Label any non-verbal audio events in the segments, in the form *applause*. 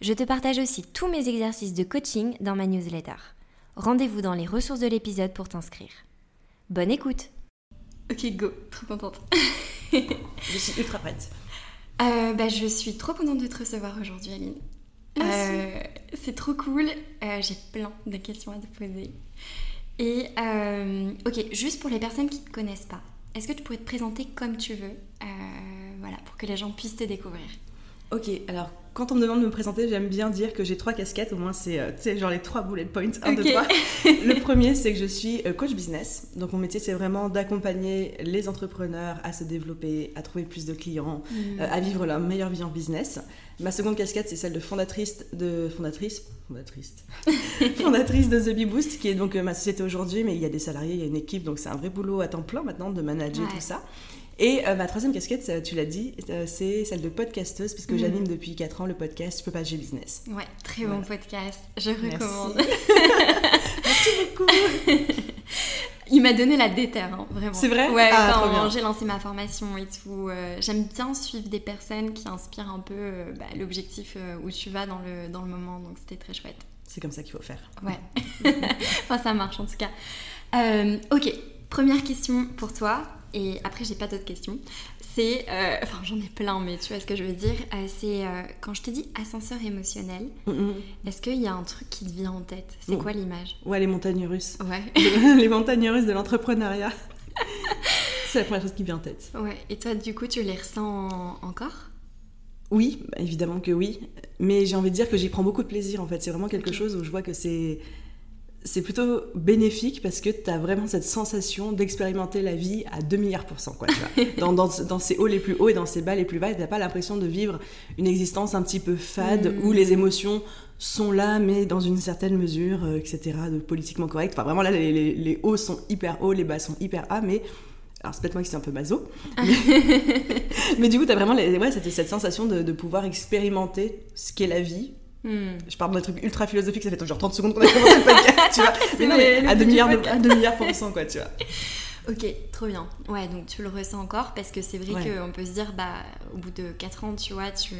Je te partage aussi tous mes exercices de coaching dans ma newsletter. Rendez-vous dans les ressources de l'épisode pour t'inscrire. Bonne écoute Ok, go, trop contente. je suis ultra prête. Euh, bah, je suis trop contente de te recevoir aujourd'hui, Aline. Euh, c'est trop cool. Euh, j'ai plein de questions à te poser. Et ok, juste pour les personnes qui ne te connaissent pas, est-ce que tu pourrais te présenter comme tu veux Voilà, pour que les gens puissent te découvrir? Ok, alors quand on me demande de me présenter, j'aime bien dire que j'ai trois casquettes, au moins c'est euh, genre les trois bullet points, 1, 2, 3. Le premier, c'est que je suis euh, coach business. Donc mon métier, c'est vraiment d'accompagner les entrepreneurs à se développer, à trouver plus de clients, mm. euh, à vivre leur meilleure vie en business. Ma seconde casquette, c'est celle de fondatrice de fondatrice fondatrice *laughs* fondatrice de The Bee Boost, qui est donc ma société aujourd'hui, mais il y a des salariés, il y a une équipe, donc c'est un vrai boulot à temps plein maintenant de manager tout ça. Et euh, ma troisième casquette, tu l'as dit, euh, c'est celle de podcasteuse, puisque mhm. j'anime depuis 4 ans le podcast Je peux pas j'ai business. Ouais, très bon podcast, je recommande. *laughs* Merci beaucoup. Il m'a donné la déterre, hein, vraiment. C'est vrai? Ouais, ah, j'ai lancé ma formation et tout. Euh, j'aime bien suivre des personnes qui inspirent un peu bah, l'objectif où tu vas dans le, dans le moment, donc c'était très chouette. C'est comme ça qu'il faut faire. Ouais. *laughs* enfin, ça marche en tout cas. ok, première question pour toi et après j'ai pas d'autres questions. C'est, euh, enfin j'en ai plein, mais tu vois ce que je veux dire. Euh, c'est euh, quand je te dis ascenseur émotionnel, mm, mm. est-ce qu'il y a un truc qui te vient en tête? C'est mm. quoi l'image? Ouais, les montagnes russes. Ouais. *laughs* les montagnes russes de l'entrepreneuriat. *laughs* c'est la première chose qui vient en tête. Ouais. Et toi, du coup, tu les ressens encore? Oui, bah, évidemment que oui. Mais j'ai envie de dire que j'y prends beaucoup de plaisir en fait. C'est vraiment quelque chose où je vois que c'est c'est plutôt bénéfique parce que tu as vraiment cette sensation d'expérimenter la vie à 2 milliards pour cent. Quoi, *laughs* dans, dans, dans, ces hauts les plus hauts et dans ces bas les plus bas, tu n'as pas l'impression de vivre une existence un petit peu fade mmh. où les émotions sont là, mais dans une certaine mesure, euh, etc., de politiquement correct. Enfin, vraiment, là, les, les, hauts sont hyper hauts, les bas sont hyper bas, mais alors c'est peut-être moi qui suis un peu maso, *laughs* *laughs* mais, du coup tu as vraiment ouais, cette, cette sensation de, de, pouvoir expérimenter ce qu'est la vie Hmm. Je parle d'un truc ultra philosophique, ça fait genre 30 secondes qu'on a commencé le podcast, tu vois. *laughs* Mais non, mais à 2 milliards, de, à 2 milliards pour cent, quoi, tu vois. *laughs* Ok, trop bien. Ouais, donc tu le ressens encore parce que c'est vrai qu'on peut se dire, bah, au bout de 4 ans, tu vois, tu.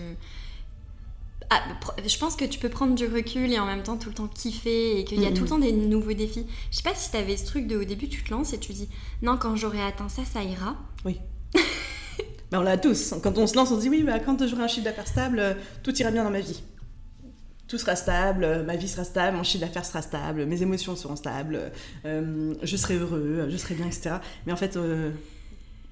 Ah, je pense que tu peux prendre du recul et en même temps tout le temps kiffer et qu'il y a tout le temps des nouveaux défis. Je sais pas si tu avais ce truc de au début, tu te lances et tu dis, non, quand j'aurai atteint ça, ça ira. Oui. *laughs* ben, on l'a tous. Quand on se lance, on se dit, oui, bah, quand j'aurai un chiffre d'affaires stable, tout ira bien dans ma vie tout sera stable, ma vie sera stable, mon chiffre d'affaires sera stable, mes émotions seront stables, euh, je serai heureux, je serai bien, etc. Mais en fait, euh,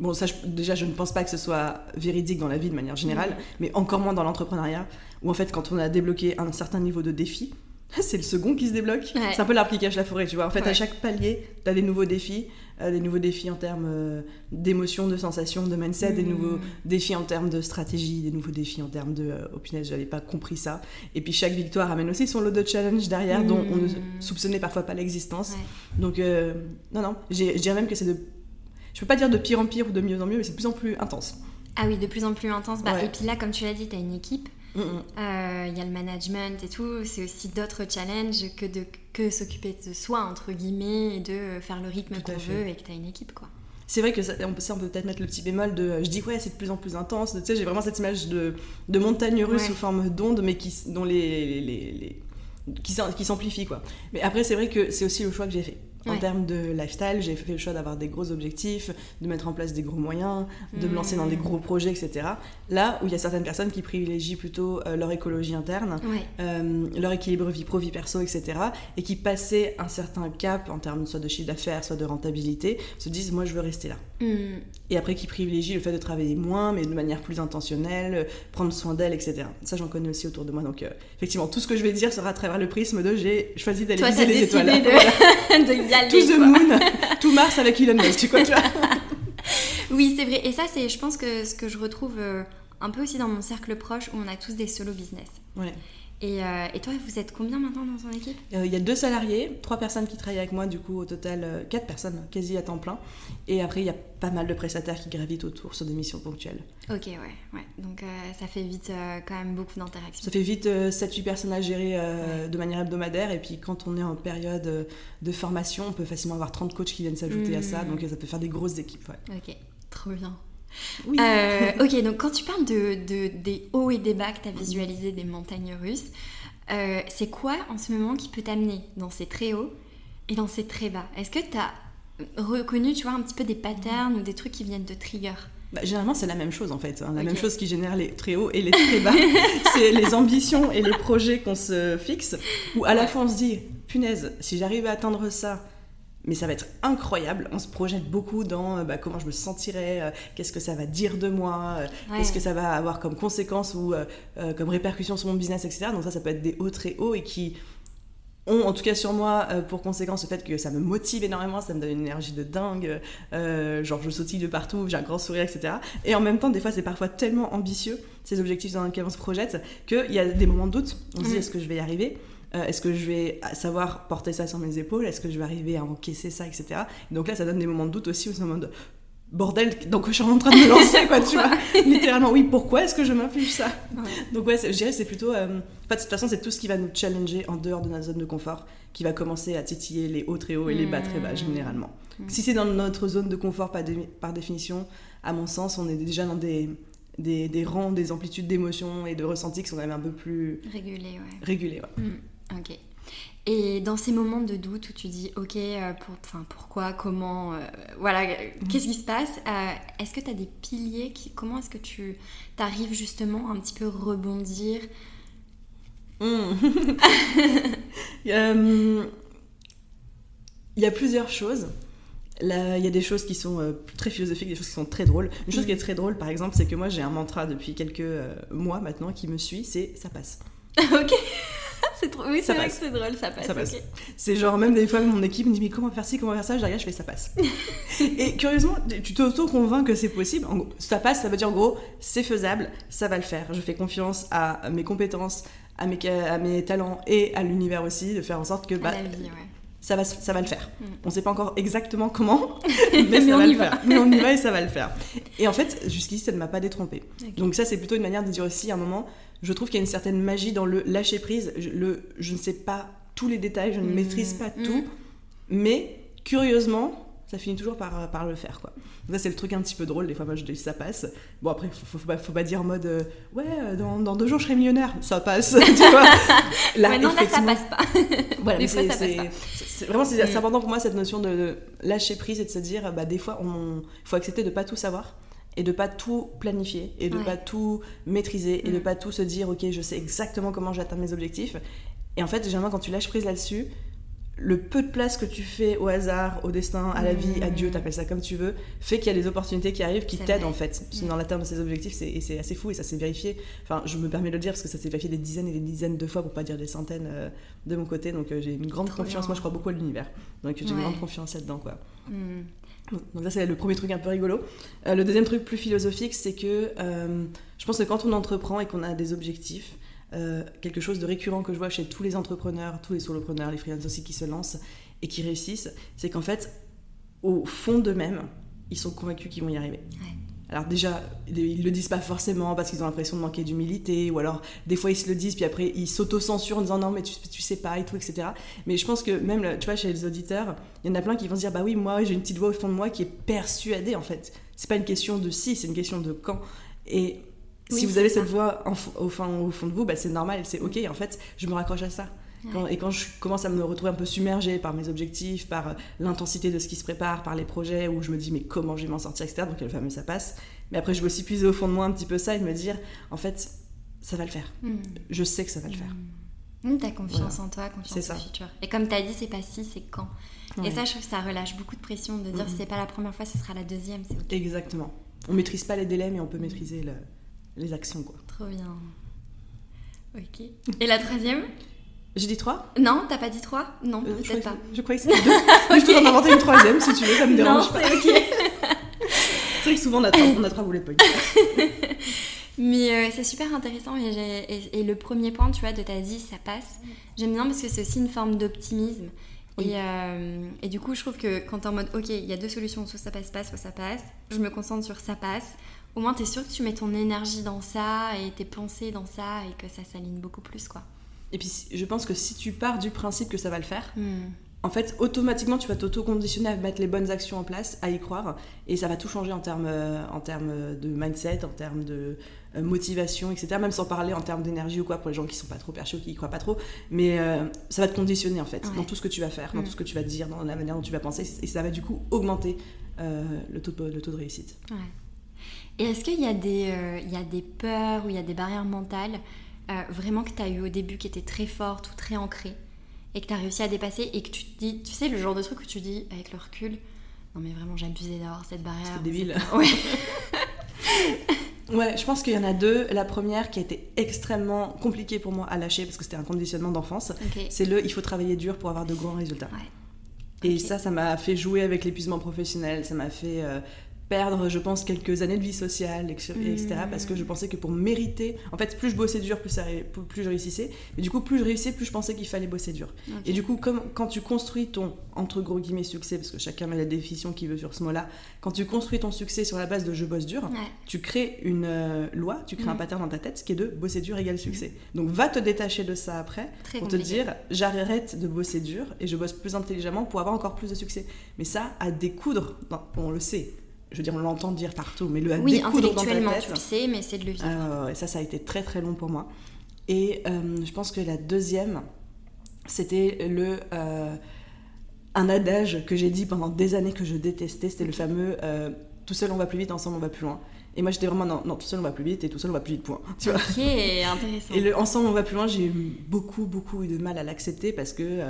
bon, ça, déjà, je ne pense pas que ce soit véridique dans la vie de manière générale, mm. mais encore moins dans l'entrepreneuriat, où en fait, quand on a débloqué un certain niveau de défi, c'est le second qui se débloque. C'est un peu l'arbre qui cache la forêt, tu vois. En fait, à chaque palier, tu as des nouveaux défis. Euh, des nouveaux défis en termes euh, d'émotions, de sensations, de mindset, des nouveaux mmh. défis en termes de stratégie, des nouveaux défis en termes de euh, oh punaise, j'avais pas compris ça. Et puis chaque victoire amène aussi son lot de challenge derrière dont on ne mmh. soupçonnait parfois pas l'existence. Donc, non, non, je dirais même que c'est de. Je peux pas dire de pire en pire ou de mieux en mieux, mais c'est de plus en plus intense. Ah oui, de plus en plus intense. Bah, Et puis là, comme tu l'as dit, tu as une équipe. Il euh, y a le management et tout. C'est aussi d'autres challenges que de que s'occuper de soi, entre guillemets, et de faire le rythme qu'on veut et que tu as une équipe, quoi. C'est vrai que ça, on peut, on peut peut-être mettre le petit bémol de je dis ouais c'est de plus en plus intense. Tu sais j'ai vraiment cette image de, de montagne russe sous forme d'onde mais qui dont les, les, qui s'amplifie quoi. Mais après c'est vrai que c'est aussi le choix que j'ai fait en termes de lifestyle, j'ai fait le choix d'avoir des gros objectifs, de mettre en place des gros moyens, de me lancer dans des gros projets, etc. Là où il y a certaines personnes qui privilégient plutôt euh, leur écologie interne, euh, leur équilibre vie pro, vie perso, etc. Et qui passaient un certain cap en termes soit de chiffre d'affaires, soit de rentabilité, se disent moi je veux rester là. Mm. Et après qui privilégient le fait de travailler moins, mais de manière plus intentionnelle, prendre soin d'elle, etc. Ça j'en connais aussi autour de moi. Donc euh, effectivement, tout ce que je vais dire sera à travers le prisme de j'ai choisi d'aller viser les étoiles. De... *laughs* *laughs* tout the moon, *laughs* tout Mars avec Elon Musk, tu vois, Oui, c'est vrai. Et ça, c'est, je pense que ce que je retrouve euh, un peu aussi dans mon cercle proche où on a tous des solo business. Ouais. Et, euh, et, toi, vous êtes combien maintenant dans ton équipe? Euh, Il y a deux salariés, trois personnes qui travaillent avec moi, du coup au total euh, quatre personnes quasi à temps plein. Et après, il y a pas mal de prestataires qui gravitent autour sur des missions ponctuelles. Ok, ouais, ouais. Donc ça fait vite quand même beaucoup d'interactions. Ça fait vite 7-8 personnes à gérer de manière hebdomadaire. Et puis quand on est en période de formation, on peut facilement avoir 30 coachs qui viennent s'ajouter à ça. Hmm. Donc ça peut faire des grosses équipes. Ouais. Ok, trop bien. Oui. Euh, ok, *laughs* donc quand tu parles de, des hauts et des bas que tu as visualisé des montagnes russes, euh, c'est quoi en ce moment qui peut t'amener dans ces très hauts et dans ces très bas? Est-ce que tu as reconnu, tu vois, un petit peu des patterns ou des trucs qui viennent de trigger bah, généralement, c'est la même chose en fait. Hein. La même chose qui génère les très hauts et les très bas. *laughs* c'est les ambitions et les projets qu'on se fixe, où à la fois on se dit, punaise, si j'arrive à atteindre ça, mais ça va être incroyable. On se projette beaucoup dans euh, bah, comment je me sentirai, euh, qu'est-ce que ça va dire de moi, euh, qu'est-ce que ça va avoir comme conséquence ou comme répercussion sur mon business, etc. Donc ça, ça peut être des hauts très hauts et qui ont, en tout cas sur moi, pour conséquence le fait que ça me motive énormément, ça me donne une énergie de dingue, genre je sautille de partout, j'ai un grand sourire, etc. Et en même temps, des fois, c'est parfois tellement ambitieux, ces objectifs dans lesquels on se projette, qu'il y a des moments de doute. On se dit, mm. est-ce que je vais y arriver? Euh, est-ce que je vais savoir porter ça sur mes épaules? Est-ce que je vais arriver à encaisser ça, etc. donc là, ça donne des moments de doute aussi où c'est en mode bordel, donc je suis en train de me lancer, quoi, tu vois? *laughs* Littéralement, oui, pourquoi est-ce que je m'inflige ça? Donc ouais, je dirais c'est plutôt... Euh, de toute façon, c'est tout ce qui va nous challenger en dehors de notre zone de confort qui va commencer à titiller les hauts très hauts et les bas très bas, mmh. généralement. Mmh. Si c'est dans notre zone de confort, par, par, définition, à mon sens, on est déjà dans des, des, des rangs, des amplitudes d'émotions et de ressentis qui sont quand même un peu plus... Régulés, ouais. Régulés, ouais. Mmh. Ok. Et dans ces moments de doute où tu dis, ok, euh, pour, pourquoi, comment, euh, voilà, qu'est-ce qui se passe euh, Est-ce que tu as des piliers qui, Comment est-ce que tu arrives justement à un petit peu rebondir hmm. *laughs* Il y a plusieurs choses. Là, il y a des choses qui sont très philosophiques, des choses qui sont très drôles. Une chose qui est très drôle, par exemple, c'est que moi j'ai un mantra depuis quelques mois maintenant qui me suit, c'est ça passe. *laughs* ok. C'est trop... Oui, c'est vrai que c'est drôle, ça passe. C'est genre, même des fois, mon équipe me dit, mais comment faire ci, comment faire ça? Je regarde, je fais, ça passe. *laughs* et curieusement, tu t'auto-convaincs que c'est possible. En gros, ça passe, ça veut dire en gros, c'est faisable, ça va le faire. Je fais confiance à mes compétences, à mes, à mes talents et à l'univers aussi, de faire en sorte que. Bah, ça va, ça va le faire. Mm. On ne sait pas encore exactement comment, *laughs* mais, ça on va y le va. faire. Mais on y va et ça va le *laughs* faire. Et en fait, jusqu'ici, ça ne m'a pas détrompé. Donc ça, c'est plutôt une manière de dire aussi, à un moment, je trouve qu'il y a une certaine magie dans le lâcher prise. Je, le, je ne sais pas tous les détails, je ne mmh. maîtrise pas mmh. tout, mais curieusement, ça finit toujours par, par le faire quoi. ça c'est le truc un petit peu drôle, des fois moi je dis ça passe. Bon après faut, faut, pas, faut pas dire en mode euh, ouais euh, dans, dans, deux jours je serai millionnaire, ça passe, *laughs* tu vois. *laughs* Là, non là ça passe pas. *laughs* voilà, des fois ça passe pas. vraiment c'est mmh. important pour moi cette notion de, lâcher prise et de se dire bah des fois il faut accepter de pas tout savoir et de pas tout planifier et de pas tout maîtriser et de mm. pas tout se dire ok je sais exactement comment j'atteins mes objectifs et en fait généralement quand tu lâches prise là-dessus le peu de place que tu fais au hasard, au destin, à la vie, à Dieu, mm. t'appelles ça comme tu veux, fait qu'il y a des opportunités qui arrivent qui t'aident en fait mm. dans l'atteinte de ces objectifs c'est assez fou et ça s'est vérifié. Enfin, je me permets de le dire parce que ça s'est vérifié des dizaines et des dizaines de fois pour pas dire des centaines euh, de mon côté donc euh, j'ai une grande confiance. Moi je crois beaucoup à l'univers donc j'ai une grande confiance là-dedans quoi. Donc ça c'est le premier truc un peu rigolo. Euh, le deuxième truc plus philosophique, c'est que je pense que quand on entreprend et qu'on a des objectifs, euh, quelque chose de récurrent que je vois chez tous les entrepreneurs, tous les solopreneurs, les freelances aussi qui se lancent et qui réussissent, c'est qu'en fait, au fond d'eux-mêmes, ils sont convaincus qu'ils vont y arriver. Alors déjà, ils le disent pas forcément parce qu'ils ont l'impression de manquer d'humilité, ou alors des fois ils se le disent, puis après ils s'auto-censurent en disant non mais tu, tu, sais pas et tout, etc. Mais je pense que même, tu vois, chez les auditeurs, il y en a plein qui vont se dire bah oui, moi j'ai une petite voix au fond de moi qui est persuadée en fait. C'est pas une question de si, c'est une question de quand. Et si vous avez cette voix au, fond, au fond de vous, bah, c'est normal, c'est ok, en fait, je me raccroche à ça et quand je commence à me retrouver un peu submergée par mes objectifs, par euh, l'intensité de ce qui se prépare, par les projets où je me dis mais comment je vais m'en sortir, etc. Donc le fameux ça passe. Mais après je vais aussi puiser au fond de moi un petit peu ça et me dire en fait ça va le faire. Hmm. Je sais que ça va le faire. Mmh. T'as confiance en toi, confiance en futur. Et comme t'as dit, c'est pas si, c'est quand. Et ça, je trouve que ça relâche beaucoup de pression de dire hmm. si c'est pas la première fois, ce sera la deuxième. Exactement. On maîtrise pas les délais, mais on peut maîtriser les actions. Quoi. Trop bien. Ok. Et la troisième? J'ai dit trois? Non, t'as pas dit trois? Non, euh, peut-être pas. Je croyais que c'était deux. *laughs* okay. Je peux en inventer une troisième si tu veux, ça me *laughs* dérange non, pas. c'est ok. *laughs* c'est vrai que souvent on a trois, on a trois bullet points. Mais euh, c'est super intéressant et, et, le premier point, tu vois, de ta dit ça passe. J'aime bien parce que c'est aussi une forme d'optimisme. Et, euh, et, du coup, je trouve que quand t'es en mode, ok, il y a deux solutions, soit ça passe pas, soit ça passe, je me concentre sur ça passe. Au moins, t'es sûr que tu mets ton énergie dans ça et tes pensées dans ça et que ça s'aligne beaucoup plus, quoi. Et puis, je pense que si tu pars du principe que ça va le faire, hmm en fait, automatiquement, tu vas t'auto-conditionner à mettre les bonnes actions en place, à y croire, et ça va tout changer en termes, euh, en termes de mindset, en termes de euh, motivation, etc. Même sans parler en termes d'énergie ou quoi, pour les gens qui sont pas trop perchés ou qui y croient pas trop. Mais euh, ça va te conditionner, en fait, dans tout ce que tu vas faire, dans mm. tout ce que tu vas dire, dans la manière dont tu vas penser, et ça va du coup augmenter le, taux de, le taux de réussite. Et est-ce qu'il y, a des, il y a des peurs ou il y a des barrières mentales vraiment que tu as eu au début qui étaient très fortes ou très ancrées et que tu as réussi à dépasser et que tu te dis, tu sais, le genre de truc où tu dis avec le recul, non mais vraiment j'ai abusé d'avoir cette barrière. C'est débile. Ouais. *laughs* ouais, je pense qu'il y en a deux. La première qui a été extrêmement compliquée pour moi à lâcher parce que c'était un conditionnement d'enfance, c'est le il faut travailler dur pour avoir de grands résultats. Ouais. Et ça, ça m'a fait jouer avec l'épuisement professionnel, ça m'a fait euh, perdre, je pense, quelques années de vie sociale, etc. Parce que je pensais que pour mériter, en fait, plus je bossais dur, plus, ça, plus je réussissais. Mais du coup, plus je réussissais, plus je pensais qu'il fallait bosser dur. Et du coup, comme quand tu construis ton, entre gros guillemets, succès, parce que chacun met la définition qu'il veut sur ce mot-là, quand tu construis ton succès sur la base de je bosse dur, tu crées une euh, loi, tu crées un mm. pattern dans ta tête, qui est de bosser dur égale succès. Donc va te détacher de ça après, pour te dire, j'arrête de bosser dur et je bosse plus intelligemment pour avoir encore plus de succès. Mais ça, à découdre, on le sait, je veux dire, on l'entend dire partout, mais le à oui, intellectuellement, tu le sais, mais c'est de le vivre. Euh, et ça, ça a été très très long pour moi. Et euh, je pense que la deuxième, c'était le euh, un adage que j'ai dit pendant des années que je détestais. C'était le fameux tout seul on va plus vite, ensemble on va plus loin. Et moi j'étais vraiment non, non, tout seul on va plus vite et tout seul on va plus vite, point. *laughs* Tu vois ok, intéressant. Et le ensemble on va plus loin, j'ai eu beaucoup beaucoup eu de mal à l'accepter parce que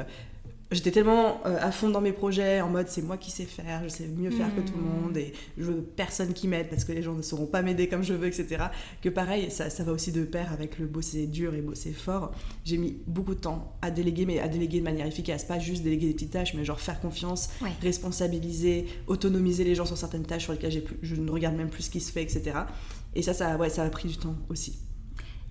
j'étais tellement euh, à fond dans mes projets, en mode c'est moi qui sais faire, je sais mieux faire que tout le hmm. monde et je veux personne qui m'aide parce que les gens ne sauront pas m'aider comme je veux, etc. Que pareil, ça, ça, va aussi de pair avec le bosser dur et bosser fort. J'ai mis beaucoup de temps à déléguer, mais à déléguer de manière efficace, pas juste déléguer des petites tâches, mais genre faire confiance, responsabiliser, autonomiser les gens sur certaines tâches sur lesquelles je ne regarde même plus ce qui se fait, etc. Et ça, ça, ouais, ça a pris du temps aussi.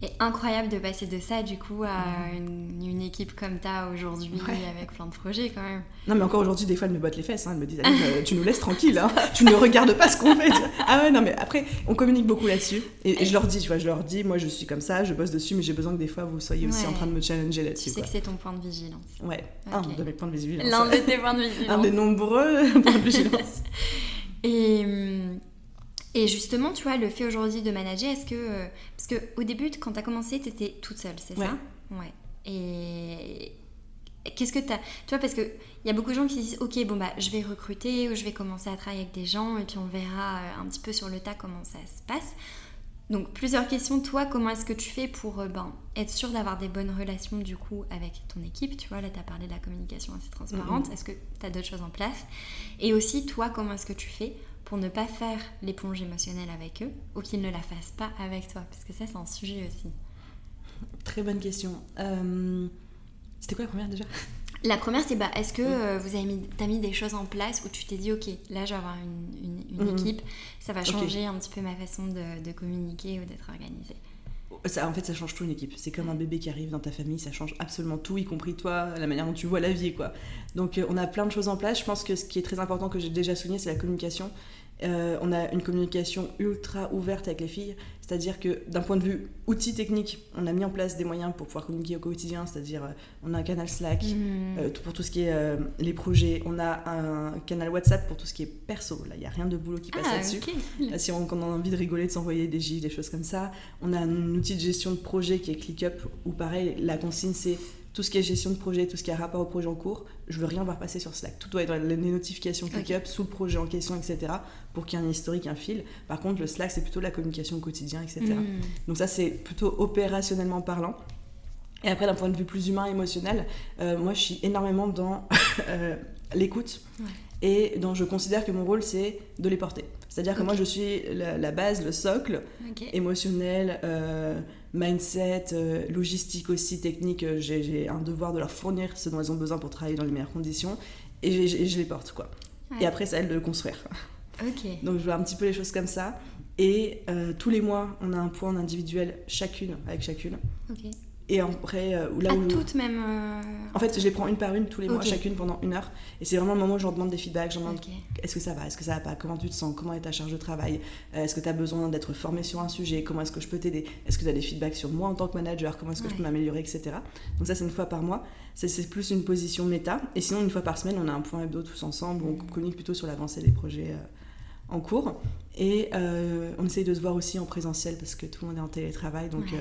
Et incroyable de passer de ça du coup à une, équipe comme t'as aujourd'hui avec plein de projets quand même. Non mais encore aujourd'hui des fois elles me bottent les fesses, hein. elles me disent euh, tu nous laisses tranquille, *laughs* hein. tu ne regardes pas ce qu'on fait. ah ouais non mais après on communique beaucoup là-dessus et, je leur dis tu vois je leur dis moi je suis comme ça, je bosse dessus mais j'ai besoin que des fois vous soyez aussi en train de me challenger là-dessus. Tu sais que c'est ton point de vigilance. Ouais, un de mes points de vigilance. L'un de tes points de vigilance. *laughs* un des nombreux *laughs* points de vigilance. et hum, et justement, tu vois, le fait aujourd'hui de manager, est-ce que. Euh, parce qu'au début, quand tu as commencé, tu étais toute seule, c'est ça? Ouais. Et. Qu'est-ce que tu as. Tu vois, parce qu'il y a beaucoup de gens qui disent Ok, bon, bah, je vais recruter ou je vais commencer à travailler avec des gens et puis on verra euh, un petit peu sur le tas comment ça se passe. Donc, plusieurs questions. Toi, comment est-ce que tu fais pour euh, ben, être sûr d'avoir des bonnes relations du coup avec ton équipe? Tu vois, là, tu as parlé de la communication assez transparente. Est-ce que tu as d'autres choses en place? Et aussi, toi, comment est-ce que tu fais pour ne pas faire l'éponge émotionnelle avec eux ou qu'ils ne la fassent pas avec toi Parce que ça, c'est un sujet aussi. Très bonne question. Euh, c'était quoi la première déjà? La première, c'est bah, est-ce que euh, vous avez mis, as mis des choses en place où tu t'es dit, ok, là, je vais avoir une, une, mhm. équipe, ça va changer un petit peu ma façon de, de communiquer ou d'être organisée? Ça, en fait, ça change tout une équipe. C'est comme un bébé qui arrive dans ta famille, ça change absolument tout, y compris toi, la manière dont tu vois la vie, quoi. Donc, euh, on a plein de choses en place. Je pense que ce qui est très important que j'ai déjà souligné, c'est la communication. Euh, on a une communication ultra ouverte avec les filles, c'est-à-dire que d'un point de vue outil technique, on a mis en place des moyens pour pouvoir communiquer au quotidien, c'est-à-dire euh, on a un canal Slack mmh. euh, pour tout ce qui est les projets, on a un canal WhatsApp pour tout ce qui est perso, là il n'y a rien de boulot qui passe ah, là-dessus. si on, a envie de rigoler, de s'envoyer des gifs, des choses comme ça, on a un outil de gestion de projet qui est ClickUp, où pareil, la consigne c'est tout ce qui est gestion de projet, tout ce qui a rapport au projet en cours, je veux rien voir passer sur Slack. Tout doit être les notifications ClickUp sous le projet en question, etc. pour qu'il y ait un historique, un fil. Par contre, le Slack, c'est plutôt la communication au quotidien, etc. Hmm. Donc ça, c'est plutôt opérationnellement parlant. Et après, d'un point de vue plus humain, émotionnel, euh, moi, je suis énormément dans *laughs* euh, l'écoute. Et dont je considère que mon rôle, c'est de les porter. C'est-à-dire que moi, je suis la, base, le socle émotionnel, euh, mindset, euh, logistique aussi, technique. Euh, j'ai un devoir de leur fournir ce dont elles ont besoin pour travailler dans les meilleures conditions. Et, je les porte, quoi. Et après, c'est à elles de le construire. Donc, je vois un petit peu les choses comme ça. Et euh, tous les mois, on a un point individuel chacune, avec chacune. Et après, euh, là À où... toutes même. euh, En fait, je les prends une par une tous les mois, chacune pendant une heure. Et c'est vraiment le moment où je leur demande des feedbacks. Je leur demande Ok. est-ce que ça va, est-ce que ça va pas, comment tu te sens, comment est ta charge de travail, Euh, est-ce que tu as besoin d'être formé sur un sujet, comment est-ce que je peux t'aider, est-ce que tu as des feedbacks sur moi en tant que manager, comment est-ce que je peux m'améliorer, etc. Donc ça, c'est une fois par mois. C'est plus une position méta. Et sinon, une fois par semaine, on a un point hebdo tous ensemble où on communique plutôt sur l'avancée des projets euh, en cours. Et on essaye de se voir aussi en présentiel parce que tout le monde est en télétravail. Donc Ouais.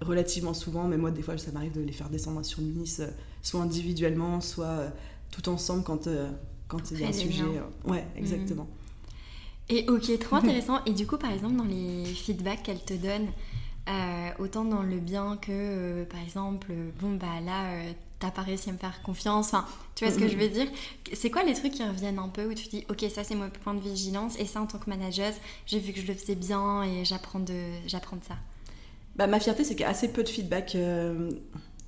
Relativement souvent, mais moi, des fois, ça m'arrive de les faire descendre sur Nice, euh, soit individuellement, soit euh, tout ensemble quand euh, quand il y a un sujet. Ouais, exactement. Et ok, trop *laughs* intéressant. Et du coup, par exemple, dans les feedbacks qu'elle te donne, euh, autant dans le bien que, euh, par exemple, euh, bon, bah là, t'as pas réussi à me faire confiance. Enfin, tu vois ce que Mhm. je veux dire? C'est quoi les trucs qui reviennent un peu où tu dis, ok, ça c'est mon point de vigilance, et ça en tant que manager, j'ai vu que je le faisais bien et j'apprends de, j'apprends de ça? Bah, ma fierté, c'est qu'il y a assez peu de feedback euh,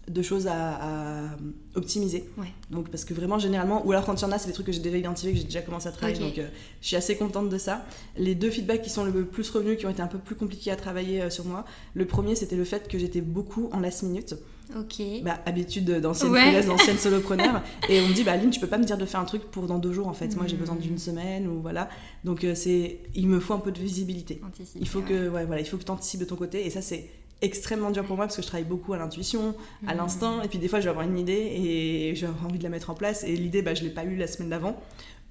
de choses à, à optimiser. Ouais. Donc, parce que vraiment, généralement, ou alors quand il y en a, c'est des trucs que j'ai déjà identifiés, que j'ai déjà commencé à travailler. Donc, euh, je suis assez contente de ça. Les deux feedbacks qui sont le plus revenus, qui ont été un peu plus compliqués à travailler euh, sur moi, le premier, c'était le fait que j'étais beaucoup en last minute. Ok. Bah, habitude d'ancienne Ouais. freelance, d'ancienne *laughs* solopreneur. et on me dit, bah, Aline, tu peux pas me dire de faire un truc pour dans deux jours, en fait. Moi, j'ai besoin d'une semaine, ou voilà. Donc, c'est, il me faut un peu de visibilité. Anticiper, Il faut que, ouais, voilà, il faut que tu anticipes de ton côté. Et ça, c'est extrêmement dur pour moi parce que je travaille beaucoup à l'intuition, à Mhm. l'instinct. Et puis des fois, je vais avoir une idée et j'ai envie de la mettre en place. Et l'idée, bah, je l'ai pas eue la semaine d'avant.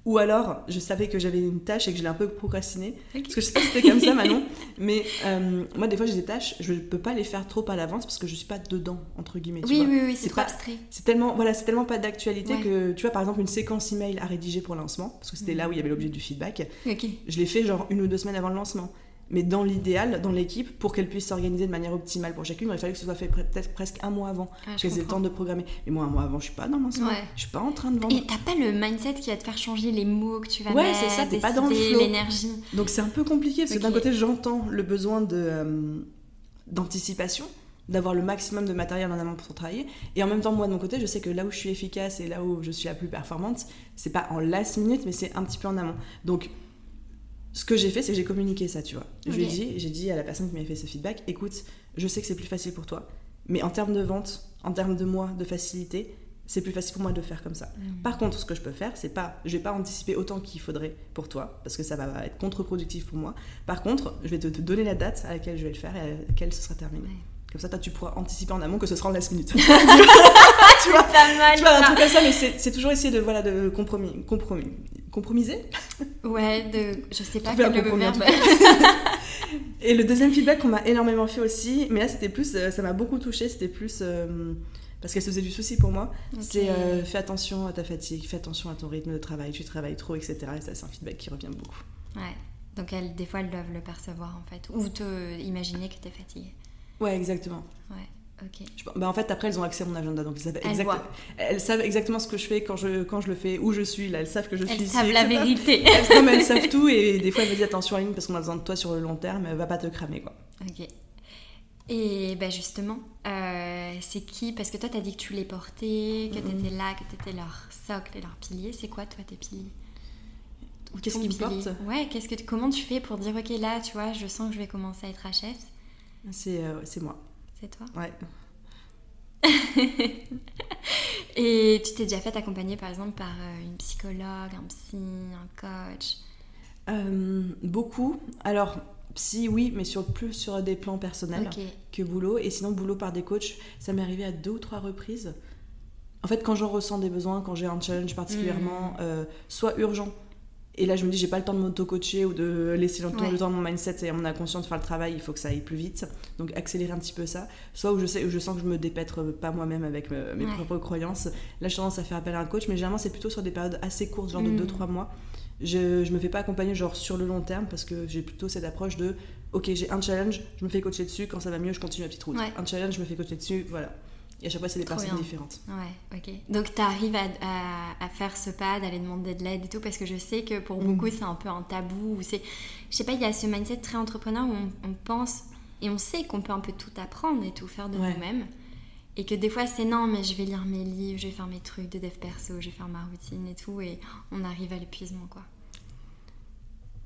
Ou alors, je savais que j'avais une tâche et que je l'ai un peu procrastinée. Parce que je sais pas si c'était comme ça, Manon. Mais euh, moi, des fois, j'ai des tâches, je peux pas les faire trop à l'avance parce que je suis pas dedans, entre guillemets. tu Oui, vois. oui, oui, c'est trop pas- abstrait. C'est tellement, voilà, c'est tellement pas d'actualité Ouais. que, tu vois, par exemple, une séquence email à rédiger pour le lancement, parce que c'était là où il y avait l'objet du feedback, Ok. je l'ai fait genre une ou deux semaines avant le lancement. Mais dans l'idéal, dans l'équipe, pour qu'elle puisse s'organiser de manière optimale pour chacune, il fallait que ce soit fait peut-être presque un mois avant, Ah, qu'elles aient le temps de programmer. Mais moi, un mois avant, je suis pas dans le lancement, Ouais. je suis pas en train de vendre. Et t'as pas le mindset qui va te faire changer les mots que tu vas Ouais, mettre, c'est ça, t'es pas dans le l'énergie. Donc c'est un peu compliqué, parce que d'un côté, j'entends le besoin de, euh, d'anticipation, d'avoir le maximum de matériel en amont pour travailler. Et en même temps, moi, de mon côté, je sais que là où je suis efficace et là où je suis la plus performante, c'est pas en last minute, mais c'est un petit peu en amont. Donc, ce que j'ai fait, c'est que j'ai communiqué ça, tu vois. Je lui ai dit, j'ai dit à la personne qui m'avait fait ce feedback, écoute, je sais que c'est plus facile pour toi, mais en termes de vente, en termes de moi, de facilité, c'est plus facile pour moi de faire comme ça. Mm. Par contre, ce que je peux faire, c'est pas, je vais pas anticiper autant qu'il faudrait pour toi, parce que ça va être contre-productif pour moi. Par contre, je vais te, te donner la date à laquelle je vais le faire et à laquelle ce sera terminé. Ouais. Comme ça, toi, tu pourras anticiper en amont que ce sera en last minute. *laughs* tu vois pas mal. tu vois, un truc comme ça, mais c'est c'est toujours essayer de, voilà, de compromis, compromis, compromiser. Ouais, de. Je sais pas quel le verbe. *laughs* Et le deuxième feedback qu'on m'a énormément fait aussi, mais là, c'était plus, euh, ça m'a beaucoup touché, c'était plus euh, parce qu'elle se faisait du souci pour moi. C'est euh, fais attention à ta fatigue, fais attention à ton rythme de travail, tu travailles trop, etc. Et ça, c'est un feedback qui revient beaucoup. Ouais. Donc elles, des fois, elles doivent le percevoir en fait. Ou te imaginer que t'es fatiguée. Ouais, exactement. Ouais, ok. Je- bah, en fait, après, elles ont accès à mon agenda, donc elles savent, Elles exact- voient. elles savent exactement ce que je fais quand je, quand je le fais, où je suis. Là, elles savent que je suis Elles ici, savent la *laughs* vérité. Elles, elles savent tout et des fois, elles me disent attention, Aline, parce qu'on a besoin de toi sur le long terme, va pas te cramer, quoi. ok. Et bah justement, euh, c'est qui? Parce que toi, t'as dit que tu les portais, que Mhm. t'étais là, que t'étais leur socle et leur pilier. C'est quoi, toi, tes piliers? Ou Qu'est-ce ton qui me pilier porte Ouais, qu'est-ce que tu- comment tu fais pour dire, ok, là, tu vois, je sens que je vais commencer à être HS? C'est euh, c'est moi. C'est toi Ouais. *laughs* Et tu t'es déjà fait accompagner, par exemple, par euh, une psychologue, un psy, un coach? Euh, beaucoup. Alors, si oui, mais sur, plus sur des plans personnels que boulot. Et sinon, boulot par des coachs, ça m'est arrivé à deux ou trois reprises. En fait, quand j'en ressens des besoins, quand j'ai un challenge particulièrement, euh, soit urgent, et là je me dis j'ai pas le temps de m'auto-coacher ou de laisser le temps, Ouais. le temps à mon mindset et à mon inconscient de faire le travail, il faut que ça aille plus vite. Donc accélérer un petit peu ça. Soit où je, sais, où je sens que je me dépètre pas moi-même avec mes Ouais. propres croyances. Là j'ai tendance à faire appel à un coach, mais généralement c'est plutôt sur des périodes assez courtes, genre de Mm. 2-3 mois. Je, je me fais pas accompagner genre sur le long terme parce que j'ai plutôt cette approche de ok j'ai un challenge, je me fais coacher dessus, quand ça va mieux je continue ma petite route. Ouais. Un challenge, je me fais coacher dessus, voilà. Et à chaque fois c'est des Trop personnes bien. différentes. Ouais, ok. Donc tu arrives à, à- à faire ce pas, d'aller demander de l'aide et tout, parce que je sais que pour Mm. beaucoup c'est un peu un tabou. Ou c'est, je sais pas, il y a ce mindset très entrepreneur où on, on pense et on sait qu'on peut un peu tout apprendre et tout faire de Ouais. nous-mêmes. Et que des fois c'est non, mais je vais lire mes livres, je vais faire mes trucs de dev perso, je vais faire ma routine et tout, et on arrive à l'épuisement quoi.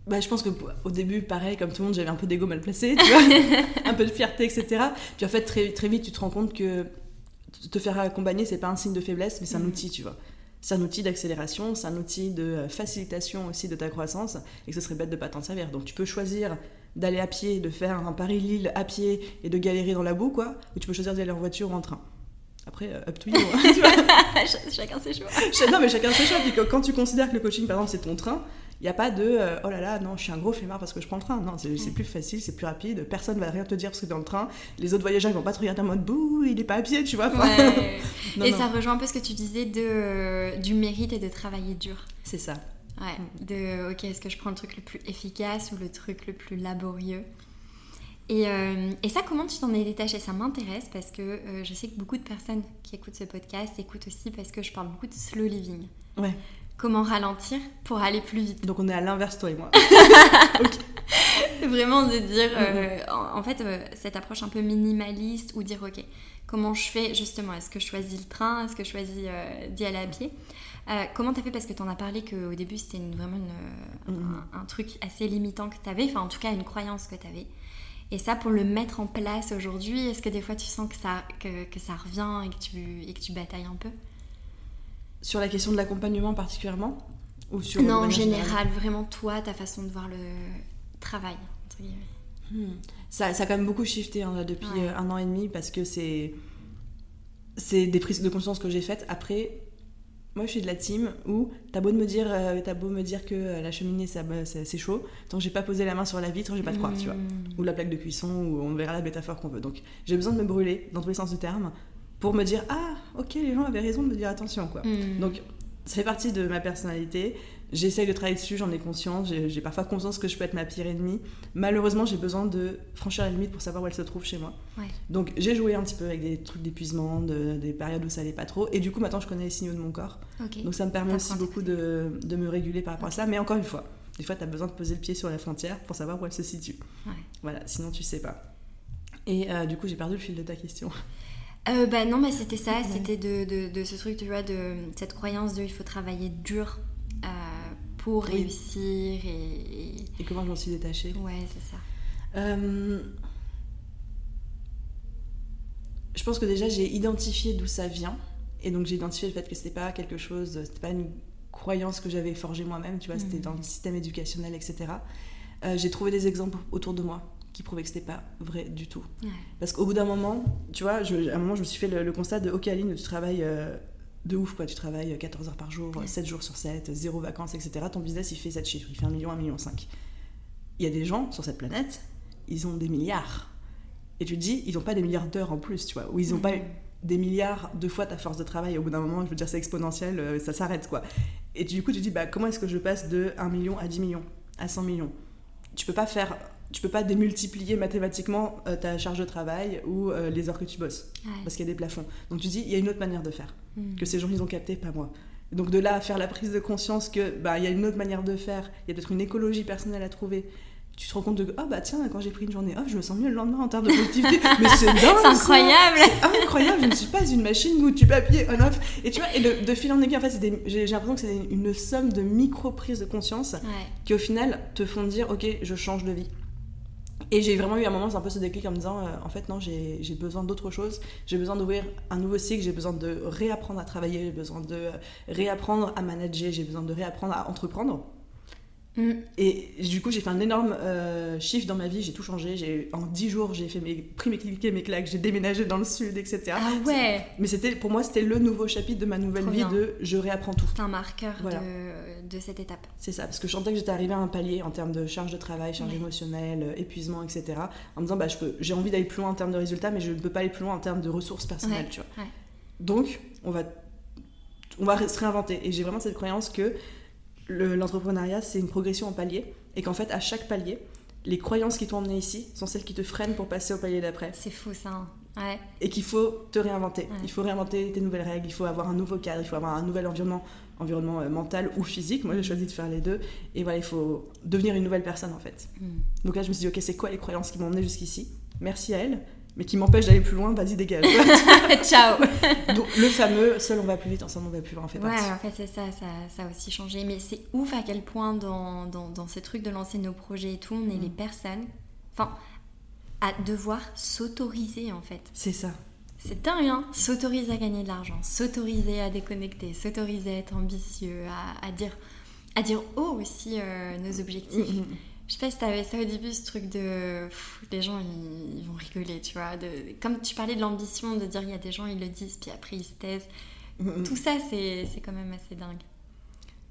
bah, je pense que au début, pareil, comme tout le monde, j'avais un peu d'ego mal placé, tu vois, *laughs* un peu de fierté, etc. Puis en fait, très, très vite, tu te rends compte que te faire accompagner, c'est pas un signe de faiblesse, mais c'est un mm. outil, tu vois. C'est un outil d'accélération, c'est un outil de euh, facilitation aussi de ta croissance, et que ce serait bête de pas t'en servir. Donc tu peux choisir d'aller à pied, de faire un Paris-Lille à pied et de galérer dans la boue, quoi, ou tu peux choisir d'aller en voiture ou en train. Après, euh, up to you. Hein, *laughs* chacun ses choix. non, mais chacun ses choix. Puis quand tu considères que le coaching, par exemple, c'est ton train, il n'y a pas de euh, oh là là, non, je suis un gros flemmard parce que je prends le train. Non, c'est plus facile, c'est plus rapide. Personne va rien te dire parce que dans le train, les autres voyageurs ils vont pas te regarder en mode bouh, il est pas à pied, tu vois. *laughs* et ça rejoint un peu ce que tu disais de, euh, du mérite et de travailler dur. C'est ça. Ouais, de ok, est-ce que je prends le truc le plus efficace ou le truc le plus laborieux? Et, euh, et, ça, comment tu t'en es détaché? Ça m'intéresse parce que je sais que beaucoup de personnes qui écoutent ce podcast écoutent aussi parce que je parle beaucoup de slow living. Ouais comment ralentir pour aller plus vite. Donc on est à l'inverse, toi et moi. *laughs* Vraiment de dire, euh, en, fait, euh, cette approche un peu minimaliste ou dire, ok, comment je fais justement? Est-ce que je choisis le train? Est-ce que je choisis euh, d'y aller à pied? Comment tu as fait? Parce que tu en as parlé qu'au début, c'était vraiment mm-hmm. un, truc assez limitant que tu avais, enfin en tout cas une croyance que tu avais. Et ça, pour le mettre en place aujourd'hui, est-ce que des fois tu sens que ça, que, que ça revient et que, tu, et que tu batailles un peu? Sur la question de l'accompagnement particulièrement ou sur Non, en général, vraiment toi, ta façon de voir le travail. Hmm. Ça, ça, a quand même beaucoup shifté hein, depuis euh, un an et demi parce que c'est c'est des prises de conscience que j'ai faites. Après, moi je suis de la team où t'as beau, me dire, euh, beau me dire que euh, la cheminée c'est chaud, tant que j'ai pas posé la main sur la vitre, j'ai pas de croire, tu vois. Hmm. Ou la plaque de cuisson, ou on verra la métaphore qu'on veut. Donc j'ai besoin de me brûler dans tous les sens du terme pour me dire ah ok les gens avaient raison de me dire attention quoi. Hmm. Donc ça fait partie de ma personnalité. J'essaye de travailler dessus, j'en ai conscience. J'ai parfois conscience que je peux être ma pire ennemie. Malheureusement, j'ai besoin de franchir la limite pour savoir où elle se trouve chez moi. Donc j'ai joué un petit peu avec des trucs d'épuisement, de, des périodes où ça allait pas trop. Et du coup, maintenant, je connais les signaux de mon corps. Donc ça me permet aussi beaucoup de, de, me réguler par rapport à ça. Mais encore une fois, des fois, tu as besoin de poser le pied sur la frontière pour savoir où elle se situe. Voilà, sinon tu sais pas. Et euh, du coup, j'ai perdu le fil de ta question. Euh, bah non, mais c'était ça, c'était de, de, ce truc, tu vois, de cette croyance de il faut travailler dur euh, pour réussir et, et... comment je m'en suis détachée. Ouais, c'est ça. Euh, je pense que déjà j'ai identifié d'où ça vient et donc j'ai identifié le fait que c'était pas quelque chose, c'était pas une croyance que j'avais forgée moi-même, tu vois, c'était mhm. dans le système éducationnel, etc. j'ai trouvé des exemples autour de moi qui prouvait que c'était pas vrai du tout. Parce qu'au bout d'un moment, tu vois, je, à un moment, je me suis fait le, constat de Ok, Aline, tu travailles euh, de ouf, quoi. Tu travailles 14 heures par jour, 7 jours sur 7, zéro vacances, etc. Ton business, il fait 7 chiffres, il fait 1 million, 1 million 5. Il y a des gens sur cette planète, ils ont des milliards. Et tu te dis, ils n'ont pas des milliards d'heures en plus, tu vois, ou ils n'ont pas des milliards de fois ta force de travail. Au bout d'un moment, je veux dire, c'est exponentiel, euh, ça s'arrête, quoi. Et du coup, tu te dis, bah, comment est-ce que je passe de 1 million à 10 millions, à 100 millions? Tu peux pas faire tu peux pas démultiplier mathématiquement euh, ta charge de travail ou euh, les heures que tu bosses parce qu'il y a des plafonds. Donc tu dis il y a une autre manière de faire hmm. que ces gens ils ont capté pas moi. Donc de là à faire la prise de conscience que bah il y a une autre manière de faire, il y a peut-être une écologie personnelle à trouver. Tu te rends compte de ah bah tiens quand j'ai pris une journée off je me sens mieux le lendemain en termes de productivité *laughs* mais c'est dingue c'est incroyable c'est incroyable je ne suis pas une machine où tu papier on off et tu vois et de, fil en aiguille en fait j'ai l'impression que c'est une somme de micro prises de conscience qui au final te font dire ok je change de vie et j'ai vraiment eu un moment, c'est un peu ce déclic en me disant, euh, en fait, non, j'ai besoin d'autre chose. J'ai besoin d'ouvrir un nouveau cycle, j'ai besoin de réapprendre à travailler, j'ai besoin de réapprendre à manager, j'ai besoin de réapprendre à entreprendre. Mm. Et du coup, j'ai fait un énorme euh, chiffre dans ma vie, j'ai tout changé. En 10 jours, j'ai fait mes pris mes clics et mes claques, j'ai déménagé dans le sud, etc. Ah ouais Mais c'était pour moi, c'était le nouveau chapitre de ma nouvelle vie de je réapprends tout. C'est un marqueur de, de, cette étape. C'est ça, parce que je sentais que j'étais arrivée à un palier en termes de charge de travail, charge émotionnelle, euh, épuisement, etc. En me disant, bah, j'ai envie d'aller plus loin en termes de résultats, mais je ne peux pas aller plus loin en termes de ressources personnelles, tu vois. Donc, on va, on va se réinventer. Et j'ai vraiment cette croyance que l'entrepreneuriat, c'est une progression en palier. Et qu'en fait, à chaque palier, les croyances qui t'ont emmené ici sont celles qui te freinent pour passer au palier d'après. C'est fou ça. Hein. Ouais. Et qu'il faut te réinventer. Il faut réinventer tes nouvelles règles, il faut avoir un nouveau cadre, il faut avoir un nouvel environnement, environnement euh, mental ou physique. Moi, j'ai choisi de faire les deux. Et voilà, il faut devenir une nouvelle personne en fait. Mm. Donc là, je me suis dit, ok, c'est quoi les croyances qui m'ont emmené jusqu'ici? Merci à elles. Mais qui m'empêche d'aller plus loin, vas-y, dégage. *laughs* Ciao Donc, le fameux seul on va plus vite, ensemble on va plus loin, en fait Ouais, en fait, c'est ça, ça, ça, a aussi changé. Mais c'est ouf à quel point, dans, dans, dans, ces trucs de lancer nos projets et tout, on est les mm. personnes. Enfin, à devoir s'autoriser, en fait. C'est ça. C'est dingue, hein S'autoriser à gagner de l'argent, s'autoriser à déconnecter, s'autoriser à être ambitieux, à, à, dire, à dire haut aussi euh, nos objectifs. Mm, mm, je sais pas si t'avais ça au début, ce truc de. les gens, ils, vont rigoler, tu vois. De, comme tu parlais de l'ambition, de dire il y a des gens, ils le disent, puis après ils se taisent. Mm, mm. Tout ça, c'est quand même assez dingue.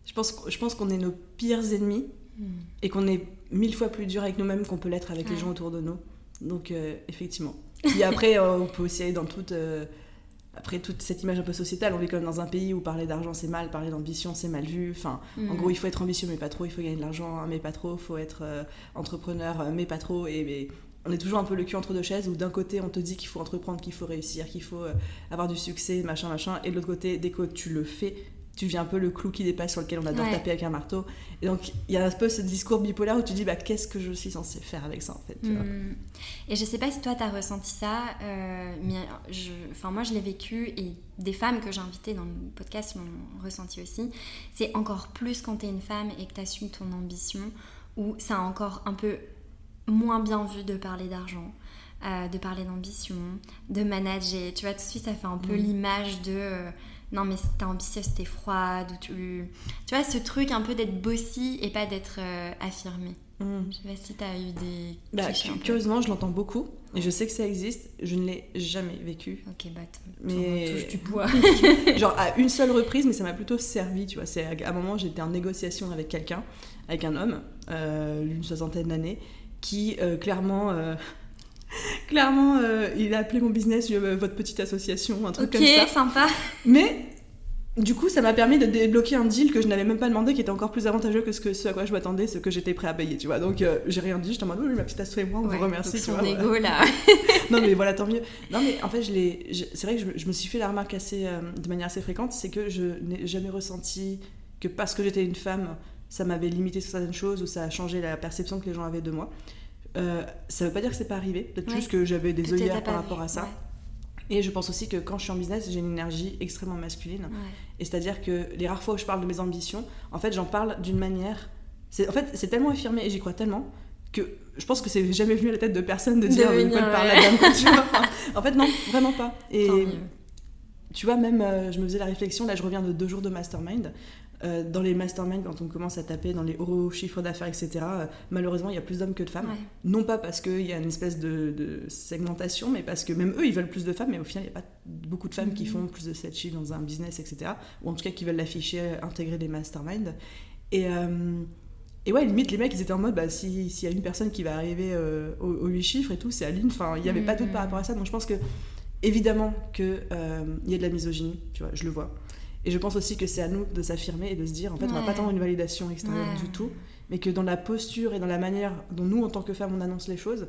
Je pense, je pense qu'on est nos pires ennemis mm. et qu'on est mille fois plus dur avec nous-mêmes qu'on peut l'être avec les gens autour de nous. Donc, euh, effectivement. *laughs* Et après, euh, on peut aussi aller dans toute. Euh, après toute cette image un peu sociétale, on vit quand même dans un pays où parler d'argent c'est mal, parler d'ambition c'est mal vu. Enfin, en mm. gros, il faut être ambitieux mais pas trop, il faut gagner de l'argent hein, mais pas trop, il faut être euh, entrepreneur euh, mais pas trop. Et, on est toujours un peu le cul entre deux chaises où d'un côté on te dit qu'il faut entreprendre, qu'il faut réussir, qu'il faut euh, avoir du succès, machin, machin, et de l'autre côté, dès que tu le fais, tu viens un peu le clou qui dépasse sur lequel on adore taper avec un marteau. Et donc, il y a un peu ce discours bipolaire où tu dis, bah, qu'est-ce que je suis censée faire avec ça, en fait hmm. Et je sais pas si toi, tu as ressenti ça, euh, mais je, enfin, moi, je l'ai vécu, et des femmes que j'ai invitées dans le podcast l'ont ressenti aussi. C'est encore plus quand tu es une femme et que tu assumes ton ambition, où c'est encore un peu moins bien vu de parler d'argent. Euh, de parler d'ambition, de manager. Tu vois, tout de suite, ça fait un peu hmm. l'image de... Euh, non mais si t'es ambitieuse, t'es froide, ou tu... Tu vois, ce truc un peu d'être bossy et pas d'être euh, affirmée. Hmm. Je sais pas si t'as eu des... Bah, curieusement, je l'entends beaucoup, et je sais que ça existe, je ne l'ai jamais vécu. Ok, bah, mais... touche du poids. *laughs* Genre à une seule reprise, mais ça m'a plutôt servi, tu vois. C'est à un moment, j'étais en négociation avec quelqu'un, avec un homme, euh, d'une soixantaine d'années, qui euh, clairement *laughs* Clairement, euh, il a appelé mon business euh, votre petite association, un truc comme ça. Ok, sympa. Mais du coup, ça m'a permis de débloquer un deal que je n'avais même pas demandé, qui était encore plus avantageux que ce, que, ce à quoi je m'attendais, ce que j'étais prêt à payer, tu vois. Donc, euh, j'ai rien dit, j'étais en mode, oui, ma petite asso et moi, on vous remercie, tu vois. ego, là. *laughs* non, mais voilà, tant mieux. Non, mais en fait, je c'est vrai que je, me suis fait la remarque assez, de manière assez fréquente, c'est que je n'ai jamais ressenti que parce que j'étais une femme, ça m'avait limité sur certaines choses ou ça a changé la perception que les gens avaient de moi. Euh, ça veut pas dire que c'est pas arrivé, peut-être juste que j'avais des œillères par rapport à ça. Et je pense aussi que quand je suis en business, j'ai une énergie extrêmement masculine. Et c'est-à-dire que les rares fois où je parle de mes ambitions, en fait, j'en parle d'une manière. En fait, c'est tellement affirmé et j'y crois tellement que je pense que c'est jamais venu à la tête de personne de dire de par la dame en fait, non, vraiment pas. Et tu vois, même, euh, je me faisais la réflexion, là, je reviens de deux jours de mastermind. Euh, dans les masterminds, quand on commence à taper dans les hauts chiffres d'affaires, etc., euh, malheureusement, il y a plus d'hommes que de femmes. Non pas parce qu'il y a une espèce de, segmentation, mais parce que même eux, ils veulent plus de femmes, mais au final, il n'y a pas beaucoup de femmes qui mhm. font plus de 7 chiffres dans un business, etc., ou en tout cas qui veulent l'afficher, intégrer des masterminds. Et, euh, et ouais, limite, les mecs, ils étaient en mode, bah, s'il y a une personne qui va arriver aux, 8 chiffres et tout, c'est Aline. Enfin, il n'y avait pas de doute par rapport à ça. Donc je pense que, évidemment, qu'il il y a de la misogynie, tu vois, je le vois. Et je pense aussi que c'est à nous de s'affirmer et de se dire, en fait, on va pas attendre une validation extérieure du tout, mais que dans la posture et dans la manière dont nous, en tant que femmes, on annonce les choses,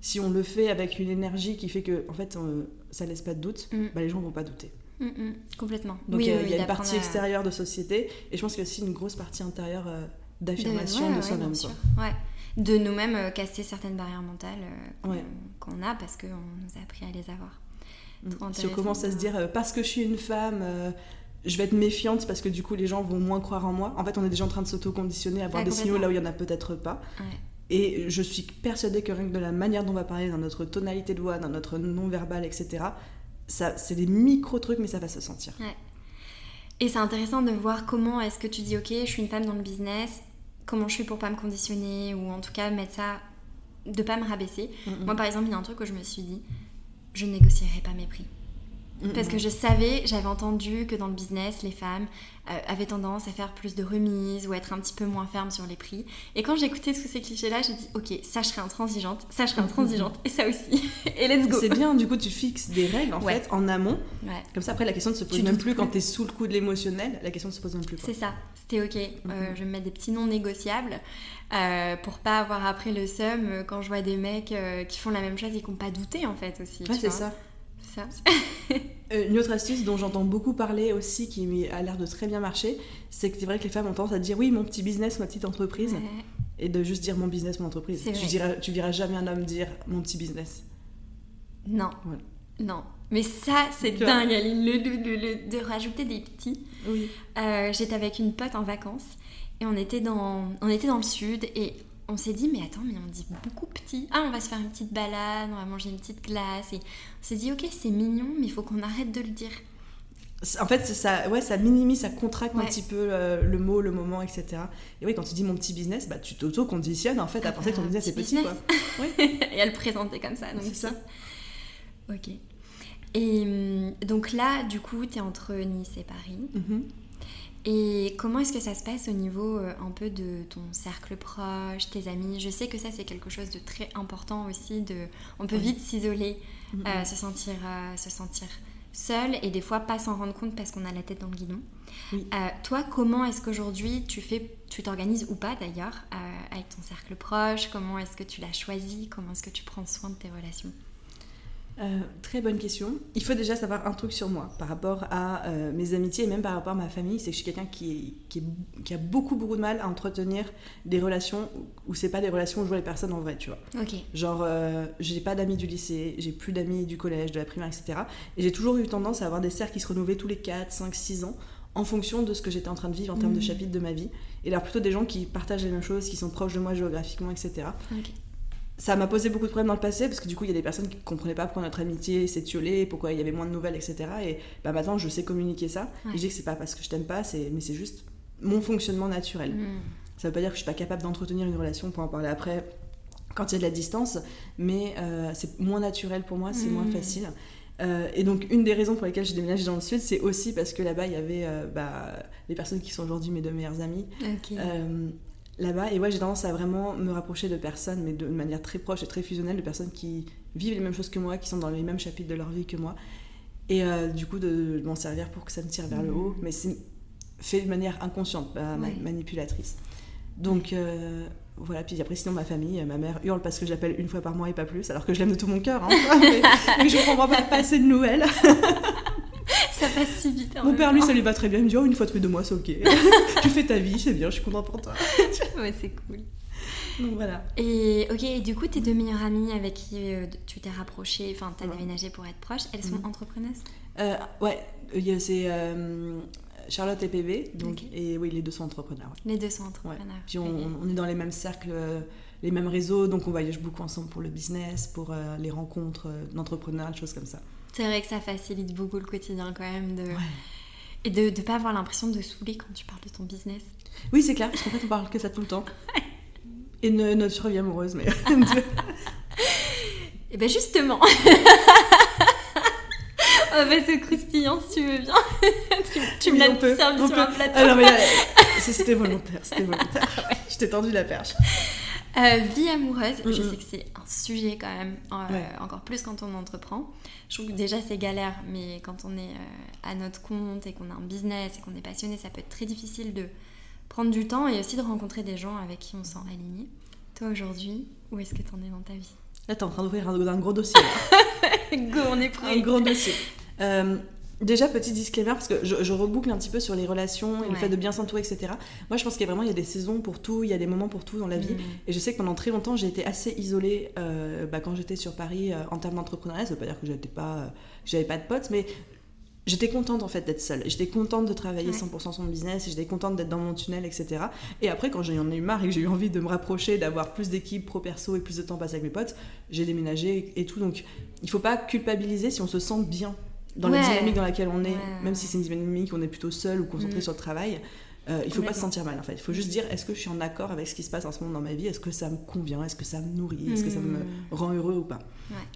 si on le fait avec une énergie qui fait que, en fait, euh, ça laisse pas de doute, mm. bah, les gens vont pas douter. Mm, mm. complètement. Donc il y a, une partie extérieure de société, et je pense qu'il y a aussi une grosse partie intérieure euh, d'affirmation de, soi-même. Ouais. De nous-mêmes euh, casser certaines barrières mentales qu'on a parce qu'on nous a appris à les avoir. Si on commence à se dire parce que je suis une femme, je vais être méfiante parce que du coup les gens vont moins croire en moi. En fait, on est déjà en train de s'auto-conditionner, à voir des signaux là où il y en a peut-être pas. Et je suis persuadée que rien que de la manière dont on va parler, dans notre tonalité de voix, dans notre non-verbal, etc., ça, c'est des micro-trucs, mais ça va se sentir. Et c'est intéressant de voir comment est-ce que tu dis, ok, je suis une femme dans le business, comment je fais pour pas me conditionner, ou en tout cas mettre ça, de pas me rabaisser. Moi, par exemple, il y a un truc où je me suis dit, je négocierai pas mes prix. Parce que je savais, j'avais entendu que dans le business, les femmes euh, avaient tendance à faire plus de remises ou être un petit peu moins fermes sur les prix. Et quand j'écoutais tous ces clichés-là, j'ai dit, ok, ça je serai intransigeante, ça je serai intransigeante, et ça aussi. *laughs* et let's go. C'est bien, du coup, tu fixes des règles en fait en amont. Comme ça, après, la question ne se pose même plus, quand tu es *laughs* sous le coup de l'émotionnel, la question ne se pose même plus. C'est ça, c'était ok. Euh, je vais me mettre des petits noms négociables euh, pour pas avoir après le seum quand je vois des mecs qui font la même chose et qui n'ont pas douté en fait aussi. Ouais, c'est ça. *laughs* Euh, une autre astuce dont j'entends beaucoup parler aussi, qui a l'air de très bien marcher, c'est que c'est vrai que les femmes ont tendance à dire oui, mon petit business, ma petite entreprise, et de juste dire mon business, mon entreprise. Tu, diras, tu verras jamais un homme dire mon petit business. Non. Non. Mais ça, c'est dingue, Aline, le, de rajouter des petits. Oui. Euh, j'étais avec une pote en vacances et on était dans, on était dans le sud et on s'est dit, mais attends, mais on dit beaucoup petit. Ah, on va se faire une petite balade, on va manger une petite glace. Et on s'est dit, ok, c'est mignon, mais il faut qu'on arrête de le dire. En fait, ça, ouais, ça minimise, ça contracte un petit peu euh, le mot, le moment, etc. Et oui, quand tu dis mon petit business, bah, tu t'auto-conditionnes en fait à penser que ton business est petit. Quoi. *laughs* et à le présenter comme ça. C'est ça. Ok. Et hum, donc là, du coup, tu es entre Nice et Paris. Mm-hmm. Et comment est-ce que ça se passe au niveau euh, un peu de ton cercle proche, tes amis? Je sais que ça c'est quelque chose de très important aussi. De, on peut vite s'isoler, euh, se sentir, euh, se sentir seul et des fois pas s'en rendre compte parce qu'on a la tête dans le guidon. toi, comment est-ce qu'aujourd'hui tu fais, tu t'organises ou pas d'ailleurs avec ton cercle proche? Comment est-ce que tu l'as choisi? Comment est-ce que tu prends soin de tes relations? Euh, très bonne question. Il faut déjà savoir un truc sur moi par rapport à euh, mes amitiés et même par rapport à ma famille. C'est que je suis quelqu'un qui, qui, a beaucoup, beaucoup de mal à entretenir des relations où c'est pas des relations où je vois les personnes en vrai, tu vois. Ok. Genre, euh, j'ai pas d'amis du lycée, j'ai plus d'amis du collège, de la primaire, etc. Et j'ai toujours eu tendance à avoir des cercles qui se renouvelaient tous les 4, 5, 6 ans en fonction de ce que j'étais en train de vivre en termes de mmh. chapitre de ma vie. Et alors plutôt des gens qui partagent les mêmes choses, qui sont proches de moi géographiquement, etc. Ok ça m'a posé beaucoup de problèmes dans le passé parce que du coup il y a des personnes qui ne comprenaient pas pourquoi notre amitié s'étiolait, pourquoi il y avait moins de nouvelles, etc. Et bah, maintenant je sais communiquer ça. Et je dis que c'est pas parce que je t'aime pas, mais c'est juste mon fonctionnement naturel. Hmm. Ça veut pas dire que je suis pas capable d'entretenir une relation pour en parler après quand il y a de la distance, mais euh, c'est moins naturel pour moi, c'est moins hmm. facile. Euh, et donc, une des raisons pour lesquelles j'ai déménagé dans le sud, c'est aussi parce que là-bas, il y avait euh, bah, les personnes qui sont aujourd'hui mes deux meilleures amies là-bas. Et ouais, j'ai tendance à vraiment me rapprocher de personnes, mais de manière très proche et très fusionnelle, de personnes qui vivent les mêmes choses que moi, qui sont dans les mêmes chapitres de leur vie que moi. Et euh, du coup, de, m'en servir pour que ça me tire vers le haut. Mais c'est fait de manière inconsciente, pas manipulatrice. Donc euh, voilà, puis après, sinon, ma famille, ma mère hurle parce que je l'appelle une fois par mois et pas plus, alors que je l'aime de tout mon cœur. Hein, *laughs* mais, je ne comprends pas, pas assez de nouvelles. *laughs* ça passe si vite. Mon père, lui, ça lui va très bien. Il me dit, oh, une fois tous les deux mois, c'est ok. *laughs* tu fais ta vie, c'est bien, je suis contente pour toi. *laughs* ouais, c'est cool. Donc voilà. Et ok, et du coup, tes deux meilleures amies avec qui euh, tu t'es rapprochée, enfin, t'as déménagé pour être proche, elles sont mhm. entrepreneuses? Euh, Ouais, c'est euh, Charlotte et PV, donc, et oui, les deux sont entrepreneurs. Les deux sont entrepreneurs. Puis on, est dans les mêmes cercles, les mêmes réseaux, donc on voyage beaucoup ensemble pour le business, pour les rencontres d'entrepreneurs, des choses comme ça. C'est vrai que ça facilite beaucoup le quotidien quand même. De... Et de ne pas avoir l'impression de saouler quand tu parles de ton business. Oui, c'est clair, parce qu'en fait, on parle que ça tout le temps. Et notre survie amoureuse, mais. *laughs* Et ben justement. On va se croustillant si tu veux bien. *laughs* tu, me l'as servi sur un plateau. Ah non, mais *laughs* c'était volontaire, c'était volontaire. Je t'ai tendu la perche. Euh, vie amoureuse, je sais que c'est un sujet quand même, euh, encore plus quand on entreprend. Je trouve que déjà c'est galère, mais quand on est euh, à notre compte et qu'on a un business et qu'on est passionné, ça peut être très difficile de prendre du temps et aussi de rencontrer des gens avec qui on sent aligné. Toi aujourd'hui, où est-ce que tu en es dans ta vie? Là, t'es en train d'ouvrir un, un, gros dossier. *laughs* Go, on est prêt. Un gros dossier. Déjà, petit disclaimer, parce que je, reboucle un petit peu sur les relations et le fait de bien s'entourer, etc. Moi, je pense qu'il y a vraiment il y a des saisons pour tout, il y a des moments pour tout dans la vie. Mm. Et je sais que pendant très longtemps, j'ai été assez isolée euh, bah, quand j'étais sur Paris euh, en termes d'entrepreneuriat. Ça veut pas dire que j'étais pas, euh, j'avais pas de potes, mais j'étais contente en fait d'être seule. J'étais contente de travailler 100% sur mon business, j'étais contente d'être dans mon tunnel, etc. Et après, quand j'en ai eu marre et que j'ai eu envie de me rapprocher, d'avoir plus d'équipes pro-perso et plus de temps passé avec mes potes, j'ai déménagé et tout. Donc, il faut pas culpabiliser si on se sent bien dans la dynamique dans laquelle on est, même si c'est une dynamique où on est plutôt seul ou concentré mm. sur le travail, euh, il faut pas se sentir mal en fait. Il faut juste dire est-ce que je suis en accord avec ce qui se passe en ce moment dans ma vie? Est-ce que ça me convient? Est-ce que ça me nourrit? Est-ce que ça me mm. rend heureux ou pas?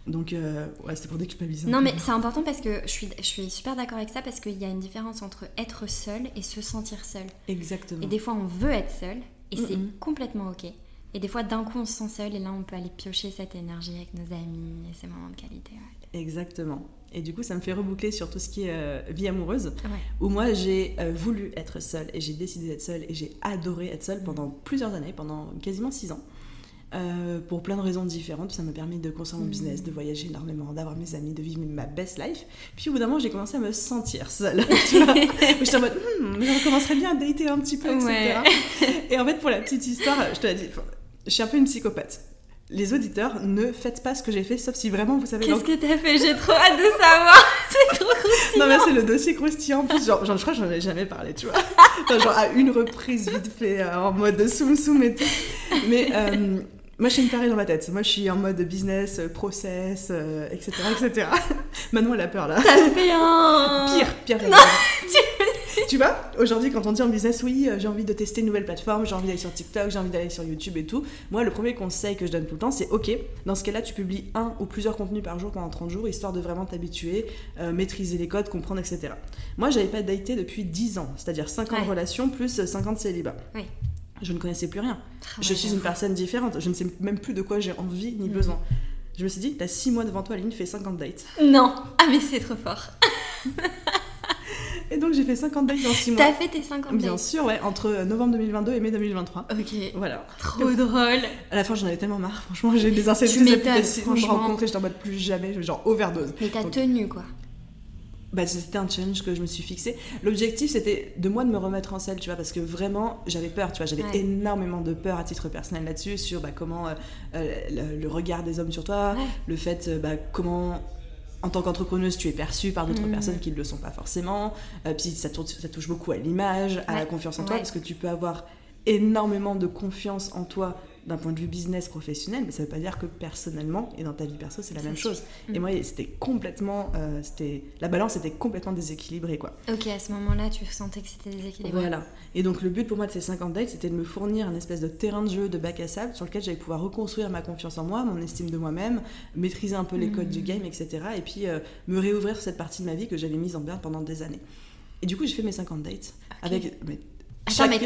Donc, euh, ouais, c'est pour déculpabiliser. Non, mais c'est important parce que je suis, je suis super d'accord avec ça parce qu'il y a une différence entre être seul et se sentir seul. Exactement. Et des fois, on veut être seul et c'est complètement ok. Et des fois, d'un coup, on se sent seul et là, on peut aller piocher cette énergie avec nos amis et ces moments de qualité. Exactement. Et du coup, ça me fait reboucler sur tout ce qui est euh, vie amoureuse, où moi, j'ai euh, voulu être seule et j'ai décidé d'être seule et j'ai adoré être seule pendant plusieurs années, pendant quasiment six ans. Euh, pour plein de raisons différentes. Ça m'a permis de construire mon business, mm. de voyager énormément, d'avoir mes amis, de vivre ma best life. Puis au bout d'un moment, j'ai commencé à me sentir seule. *laughs* J'étais en mode, hmm, je commencerais bien à dater un petit peu, etc. Et en fait, pour la petite histoire, je te l'ai dit, je suis un peu une psychopathe les auditeurs, ne faites pas ce que j'ai fait, sauf si vraiment vous savez. Qu'est-ce que t'as fait? J'ai trop hâte de savoir. *laughs* c'est trop croustillant. Non, mais c'est le dossier croustillant. En plus, genre, genre, je crois que j'en ai jamais parlé, tu vois. *laughs* Enfin, genre, à une reprise, vite fait, euh, en mode soum soum et tout. Mais. euh, moi, je suis une tarée dans ma tête. Moi, je suis en mode business, euh, process, euh, etc., etc. *laughs* Manon, elle a peur, là. T'as fait un. Pire, pire. pire. tu *laughs* vois, aujourd'hui, quand on dit en business, oui, euh, j'ai envie de tester une nouvelle plateforme, j'ai envie d'aller sur TikTok, j'ai envie d'aller sur YouTube et tout. Moi, le premier conseil que je donne tout le temps, c'est OK, dans ce cas-là, tu publies un ou plusieurs contenus par jour pendant 30 jours, histoire de vraiment t'habituer, euh, maîtriser les codes, comprendre, etc. Moi, j'avais pas daté depuis 10 ans, c'est-à-dire 5 ans de relation plus 50 de célibat. Oui. Je ne connaissais plus rien. Ah je ouais, suis une personne différente, je ne sais même plus de quoi j'ai envie ni Mm. besoin. Je me suis dit, t'as 6 mois devant toi, Aline, fais 50 dates. Non. Ah, mais c'est trop fort. *laughs* Et donc, j'ai fait 50 dates dans 6 mois. T'as fait tes 50 Bien dates. sûr, ouais, entre novembre 2022 et mai 2023. Ok. Voilà. Trop drôle. À la fin, j'en avais tellement marre. Franchement, j'ai Tu toutes les m'étonnes, applications, je rencontrais, j'étais en mode plus jamais, genre overdose. Mais t'as tenu quoi. Bah, c'était un challenge que je me suis fixé. L'objectif, c'était de moi de me remettre en selle, tu vois, parce que vraiment, j'avais peur, tu vois, j'avais Ouais. énormément de peur à titre personnel là-dessus, sur bah, comment euh, euh, le, le regard des hommes sur toi, Ouais. le fait, euh, bah, comment, en tant qu'entrepreneuse, tu es perçue par d'autres Mhm. personnes qui ne le sont pas forcément. Euh, puis ça, tourne- ça touche beaucoup à l'image, à la confiance en toi, Ouais. parce que tu peux avoir énormément de confiance en toi d'un point de vue business professionnel, mais ça veut pas dire que personnellement et dans ta vie perso c'est la même chose. Mm. Et moi c'était complètement, euh, c'était la balance était complètement déséquilibrée quoi. Ok, à ce moment-là, tu sentais que c'était déséquilibré. Voilà. Et donc le but pour moi de ces 50 dates, c'était de me fournir un espèce de terrain de jeu, de bac à sable, sur lequel j'allais pouvoir reconstruire ma confiance en moi, mon estime de moi-même, maîtriser un peu les codes Mhm. du game, etc. Et puis euh, me réouvrir sur cette partie de ma vie que j'avais mise en berne pendant des années. Et du coup j'ai fait mes 50 dates avec mais, Attends, mais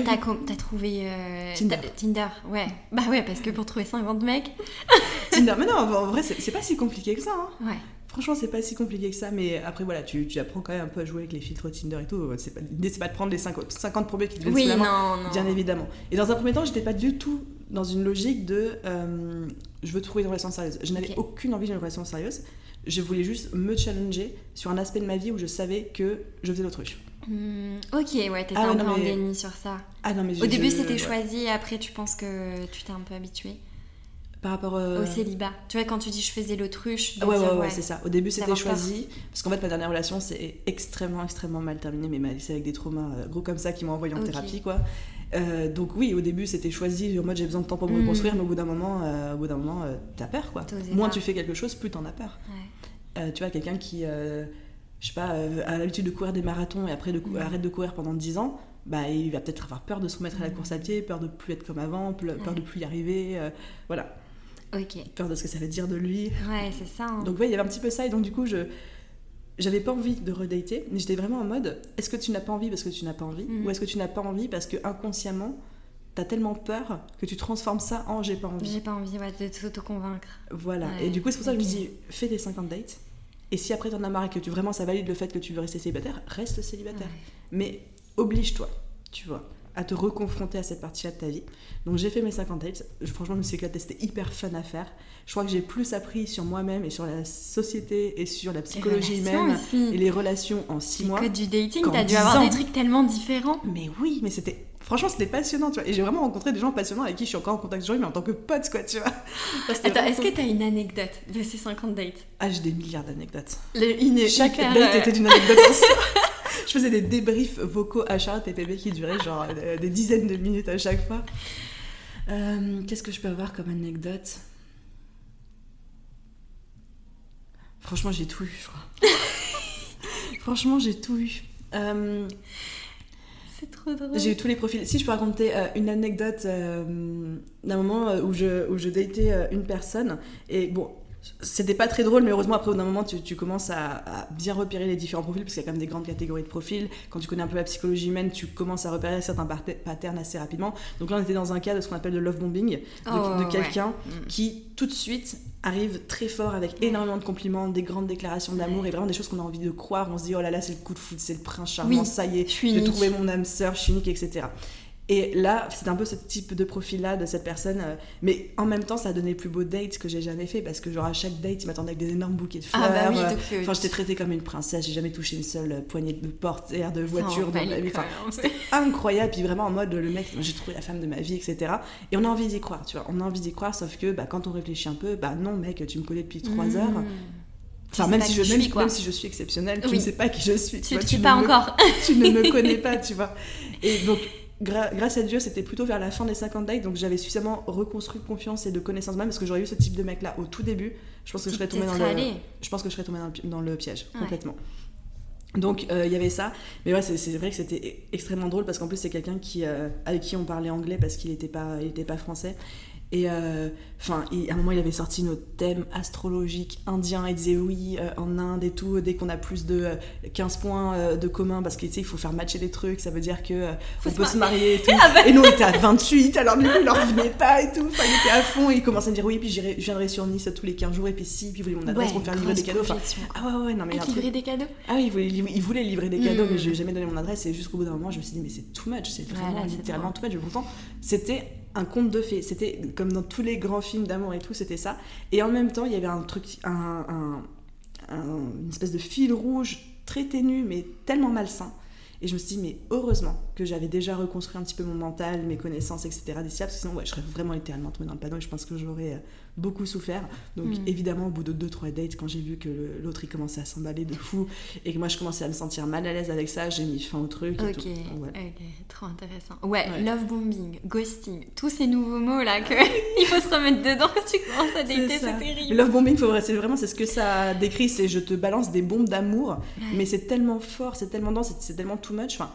t'as trouvé. euh, Tinder. t'as- Tinder, ouais. Bah ouais, parce que pour trouver 50 mecs. *laughs* Tinder. Mais non, en vrai c'est c'est pas si compliqué que ça. hein. Ouais. Franchement, c'est pas si compliqué que ça, mais après, voilà, tu, tu apprends quand même un peu à jouer avec les filtres Tinder et tout. C'est pas- L'idée, c'est pas de prendre les 50, 50 premiers qui te viennent Oui, non, non. bien évidemment. Et dans un premier temps, j'étais pas du tout dans une logique de euh, je veux trouver une relation sérieuse. Je n'avais aucune envie d'une relation sérieuse. Je voulais juste me challenger sur un aspect de ma vie où je savais que je faisais l'autruche. Hmm, ok, ouais, t'étais Ah ouais, un non, peu en déni sur ça. Ah non, mais Au je- début, je- c'était ouais. choisi, et après, tu penses que tu t'es un peu habitué Par rapport euh, au célibat. Tu vois, quand tu dis je faisais l'autruche, de Ouais, dire, ouais, ouais, c'est ça. Au début, c'était peur. choisi. Parce qu'en fait, ma dernière relation, c'est extrêmement, extrêmement mal terminé. Mais m'a laissé avec des traumas euh, gros comme ça qui m'ont envoyé en thérapie, quoi. Euh, donc, oui, au début, c'était choisi. En mode, j'ai besoin de temps pour me Mm. reconstruire. Mais au bout d'un moment, euh, au bout d'un moment euh, t'as peur, quoi. Moins pas. tu fais quelque chose, plus t'en as peur. Ouais. Tu vois, quelqu'un qui, je sais pas, euh, a l'habitude de courir des marathons et après de Mm. arrête de courir pendant 10 ans, bah, il va peut-être avoir peur de se remettre à la Mm. course à pied, peur de plus être comme avant, peur Ouais. de plus y arriver. euh, voilà, Ok. peur de ce que ça va dire de lui. Ouais, c'est ça. hein. Donc ouais, il y avait un petit peu ça et donc du coup je j'avais pas envie de redater, mais j'étais vraiment en mode est-ce que tu n'as pas envie parce que tu n'as pas envie Mhm. ou est-ce que tu n'as pas envie parce que inconsciemment t'as tellement peur que tu transformes ça en j'ai pas envie. J'ai pas envie ouais, de t'auto-convaincre. Voilà. Ouais, Et du coup c'est pour ça que je me dis fais tes 50 dates et si après t'en as marre et que tu vraiment ça valide le fait que tu veux rester célibataire, reste célibataire. Ouais. Mais oblige-toi, tu vois, à te reconfronter à cette partie-là de ta vie. Donc j'ai fait mes 50 dates. Franchement, je me suis éclatée, c'était hyper fun à faire. Je crois que j'ai plus appris sur moi-même et sur la société et sur la psychologie humaine et les relations en 6 Les mois. codes du dating, t'as dû 10 avoir ans. des trucs tellement différents. Mais oui, mais c'était. Franchement, c'était passionnant, tu vois. Et j'ai vraiment rencontré des gens passionnants avec qui je suis encore en contact aujourd'hui, mais en tant que pote, quoi, tu vois. *laughs* Attends, vraiment est-ce que t'as une anecdote de ces 50 dates? Ah, j'ai des milliards d'anecdotes. Une Chaque hyper, date euh, était d'une anecdote en *laughs* soi. Je faisais des débriefs vocaux H1 TPB qui duraient genre euh, des dizaines de minutes à chaque fois. Euh, Qu'est-ce que je peux avoir comme anecdote? Franchement, j'ai tout eu, je crois. *laughs* Franchement, j'ai tout eu. Euh, C'est trop drôle. j'ai eu tous les profils. Si je peux raconter euh, une anecdote euh, d'un moment euh, où je, où je datais une personne, et bon, c'était pas très drôle, mais heureusement, après, au bout d'un moment, tu, tu commences à, à bien repérer les différents profils, parce qu'il y a quand même des grandes catégories de profils. Quand tu connais un peu la psychologie humaine, tu commences à repérer certains patterns assez rapidement. Donc là, on était dans un cas de ce qu'on appelle le love bombing, de, Oh, de quelqu'un Mm. qui, tout de suite, arrive très fort avec énormément de compliments, des grandes déclarations d'amour, et vraiment des choses qu'on a envie de croire. On se dit, oh là là, c'est le coup de foot, c'est le prince charmant, Oui, ça y est, j'ai trouvé mon âme sœur, je suis unique, etc. Et là, c'est un peu ce type de profil-là de cette personne. euh, mais en même temps, ça a donné le plus beau date que j'ai jamais fait parce que, genre, à chaque date, il m'attendait avec des énormes bouquets de fleurs. Ah bah oui, euh, euh, Enfin, j'étais traitée comme une princesse. J'ai jamais touché une seule poignée de porte air de voiture dans ma vie. Enfin, c'était incroyable. Puis vraiment en mode, le mec, j'ai trouvé la femme de ma vie, etc. Et on a envie d'y croire, tu vois. On a envie d'y croire, sauf que bah, quand on réfléchit un peu, bah non, mec, tu me connais depuis trois Mmh. heures. Tu Enfin, même si, je, même, suis, quoi. même si je suis exceptionnelle, tu Oui. ne sais pas qui je suis. Tu le suis ne pas me- encore. tu ne me *laughs* connais pas, tu vois. Et donc, gra- grâce à Dieu, c'était plutôt vers la fin des 50 dates, donc j'avais suffisamment reconstruit confiance et de connaissance même, parce que j'aurais eu ce type de mec-là au tout début. Je pense que je serais tombée dans le, je pense que je serais tombée dans le, pi- dans le piège Ouais. complètement. Donc euh, il y avait ça, mais ouais c'est c'est vrai que c'était e- extrêmement drôle parce qu'en plus c'est quelqu'un qui euh, avec qui on parlait anglais parce qu'il n'était pas il était pas français et euh, enfin il- à un moment il avait sorti notre thème astrologique indien il disait oui euh, en Inde et tout dès qu'on a plus de euh, 15 points euh, de commun parce sais il faut faire matcher des trucs. Ça veut dire que on se peut se marier. et *laughs* tout. Ah bah. et nous on était à 28 alors coup il en revenait pas et tout. Enfin il était à fond. Et il commençait à me dire oui puis je viendrai sur Nice tous les 15 jours. Et puis si puis vous voulez mon adresse Ouais, pour faire livrer des cadeaux. Enfin, ah ouais ouais non mais il truc- livrer des cadeaux. Ah oui, il voulait, livrer- il voulait livrer des cadeaux, Mm. mais je lui ai jamais donné mon adresse. Et jusqu'au bout d'un moment, je me suis dit, mais c'est too much, c'est vraiment là, c'est littéralement too much. Pourtant, c'était un conte de fées. C'était comme dans tous les grands films d'amour et tout, c'était ça. Et en même temps, il y avait un truc, un, un- un- une espèce de fil rouge très ténu, mais tellement malsain. Et je me suis dit, mais heureusement que j'avais déjà reconstruit un petit peu mon mental, mes connaissances, etc. d'ici là, parce que sinon, ouais, je serais vraiment littéralement tombée dans le panneau et je pense que j'aurais euh, beaucoup souffert. Donc, Mm. évidemment, au bout de 2-3 dates, quand j'ai vu que l'autre il commençait à s'emballer de fou et que moi je commençais à me sentir mal à l'aise avec ça, j'ai mis fin au truc. Et Ok, tout. Ok, trop intéressant. Ouais, Ouais. love bombing, ghosting, tous ces nouveaux mots là que *laughs* il faut se remettre dedans quand tu commences à dater, C'est terrible. love bombing, c'est vraiment c'est ce que ça décrit, c'est je te balance des bombes d'amour, Ouais. mais c'est tellement fort, c'est tellement dense, c'est- c'est tellement too much. Enfin,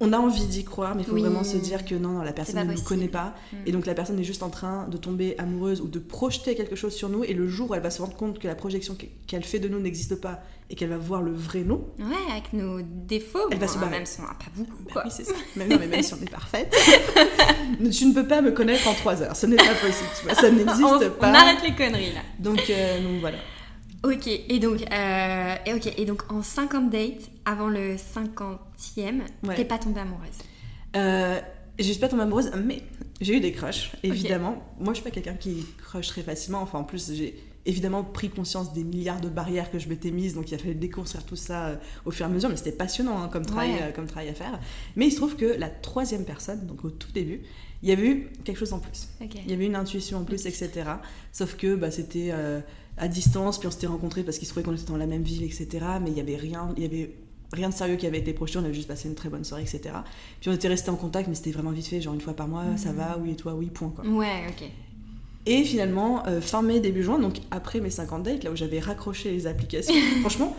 on a envie d'y croire, mais il faut Oui. vraiment se dire que non, non la personne ne nous connaît pas, Mm. et donc la personne est juste en train de tomber amoureuse ou de projeter quelque chose sur nous, et le jour où elle va se rendre compte que la projection qu'elle fait de nous n'existe pas et qu'elle va voir le vrai nous, Ouais, avec nos défauts, Elle va se barrer. même si on en a pas beaucoup, Bah oui, c'est ça. Même, non, mais même si on est parfaite, *laughs* tu ne peux pas me connaître en 3 heures. Ce n'est pas possible. tu vois, ça n'existe pas. on arrête les conneries là. Donc, euh, donc voilà. Ok, et donc, euh, et ok, et donc en 50 dates, avant le 50e, Ouais. t'es pas tombée amoureuse. Euh, je suis pas tombée amoureuse, mais j'ai eu des crushs, évidemment. Moi, je suis pas quelqu'un qui crush très facilement. Enfin, en plus, j'ai évidemment pris conscience des milliards de barrières que je m'étais mises. Donc, il a fallu déconstruire tout ça euh, au fur et à mesure. Mais c'était passionnant hein, comme, travail, Ouais. euh, comme travail à faire. Mais il se trouve que la troisième personne, donc au tout début, il y avait eu quelque chose en plus. Il y avait une intuition en plus, etc. Sauf que bah, c'était euh, à distance, puis on s'était rencontrés parce qu'il se trouvait qu'on était dans la même ville, etc. Mais il y avait rien, il y avait rien de sérieux qui avait été projeté. On avait juste passé une très bonne soirée, etc. Puis on était restés en contact, mais c'était vraiment vite fait, genre une fois par mois, ça va, oui et toi, oui, point quoi. Ouais, ok. Et finalement, euh, fin mai, début juin, donc après mes 50 dates, là où j'avais raccroché les applications, *laughs* franchement,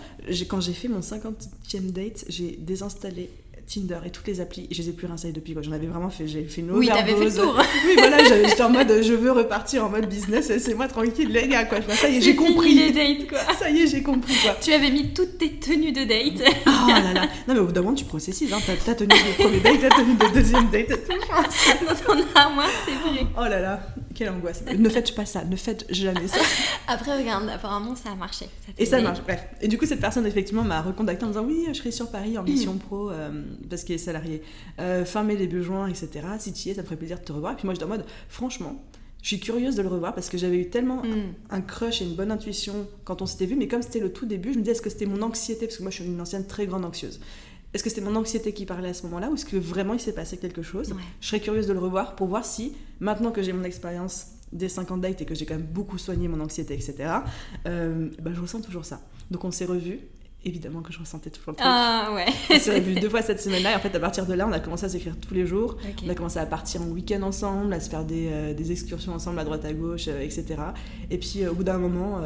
quand j'ai fait mon 50e date, j'ai désinstallé Tinder et toutes les applis, je les ai plus réinstallées depuis quoi. J'en avais vraiment fait, j'ai fait une Oui, t'avais fait le tour. Oui, voilà, j'étais en mode je veux repartir en mode business, laissez-moi tranquille, les gars, quoi. Ça y est, j'ai C'est compris. les dates, quoi. Ça y est, j'ai compris, quoi. Tu avais mis toutes tes tenues de date. Oh là là. Non, mais au bout d'un moment, tu processes, hein. T'as t'as tenu le premier date, t'as tenu le deuxième date. dans ton armoire, c'est vrai. Oh là là, quelle angoisse. Ne faites pas ça, ne faites jamais ça. *laughs* Après, regarde, apparemment, ça a marché. Et ça marche, bref. Et du coup, cette personne, effectivement, m'a recontacté en disant Oui, je serai sur Paris en mission pro euh, parce qu'il est salarié. Euh, fin mai, début juin, etc. Si tu y es, ça me ferait plaisir de te revoir. Et puis moi, j'étais en mode Franchement, je suis curieuse de le revoir parce que j'avais eu tellement Hmm. un crush et une bonne intuition quand on s'était vu, mais comme c'était le tout début, je me disais est-ce que c'était mon anxiété? Parce que moi, je suis une ancienne très grande anxieuse. Est-ce que c'était mon anxiété qui parlait à ce moment-là ou est-ce que vraiment il s'est passé quelque chose Ouais. Je serais curieuse de le revoir pour voir si, maintenant que j'ai mon expérience des 50 dates et que j'ai quand même beaucoup soigné mon anxiété, etc., euh, bah, je ressens toujours ça. Donc on s'est revus. Évidemment que je ressentais toujours le truc. Ah ouais. On s'est revus deux fois cette semaine-là et en fait à partir de là on a commencé à s'écrire tous les jours. On a commencé à partir en week-end ensemble, à se faire des, euh, des excursions ensemble à droite à gauche, euh, etc. Et puis au bout d'un moment,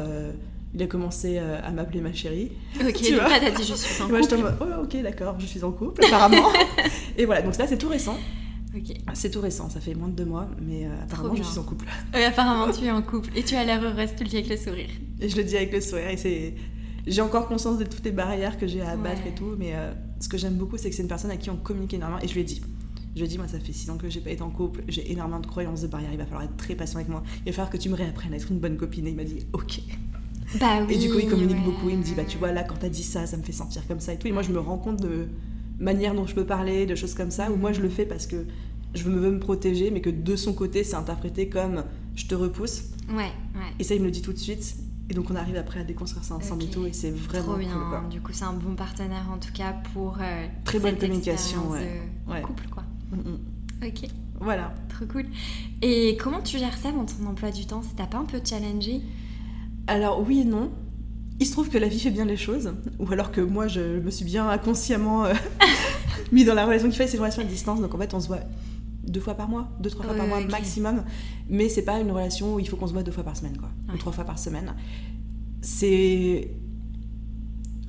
il a commencé euh, à m'appeler ma chérie. Ok, *laughs* Tu donc vois là, t'as dit je suis en Et moi j'étais en couple. mode oh, ok d'accord, je suis en couple apparemment. *laughs* et voilà, donc là c'est tout récent. Ok. C'est tout récent, ça fait moins de deux mois, mais euh, apparemment je suis en couple. *laughs* Euh, apparemment, tu es en couple et tu as l'air heureuse, tu le dis avec le sourire. Et je le dis avec le sourire. Et c'est... J'ai encore conscience de toutes les barrières que j'ai à abattre Ouais. et tout. Mais euh, ce que j'aime beaucoup, c'est que c'est une personne à qui on communique énormément. Et je lui ai dit. Je lui ai dit, moi, ça fait 6 ans que j'ai pas été en couple. J'ai énormément de croyances de barrières. Il va falloir être très patient avec moi. Il va falloir que tu me réapprennes à être une bonne copine. Et il m'a dit, ok. Bah oui. et du coup, il communique ouais. beaucoup. Il me dit, bah tu vois, là, quand t'as dit ça, ça me fait sentir comme ça et tout. Et moi, je me rends compte de, manière dont je peux parler, de choses comme ça, ou moi je le fais parce que je veux me protéger, mais que de son côté, c'est interprété comme je te repousse. Ouais, ouais. Et ça, il me le dit tout de suite. Et donc, on arrive après à déconstruire ça ensemble et tout, et c'est vraiment Trop bien. cool, quoi. Du coup, c'est un bon partenaire en tout cas pour euh, Très bonne cette communication, expérience ouais. de Ouais. couple, quoi. Mm, mm. Ok, Voilà. trop cool. Et comment tu gères ça dans ton emploi du temps? Ça t'a pas un peu challengé? Alors, oui et non. Il se trouve que la vie fait bien les choses, ou alors que moi, je me suis bien inconsciemment euh, *laughs* mis dans la relation qu'il fallait, c'est une relation à distance, donc en fait, on se voit deux fois par mois, deux, trois fois par mois maximum, mais c'est pas une relation où il faut qu'on se voit deux fois par semaine, quoi, ou trois fois par semaine. C'est.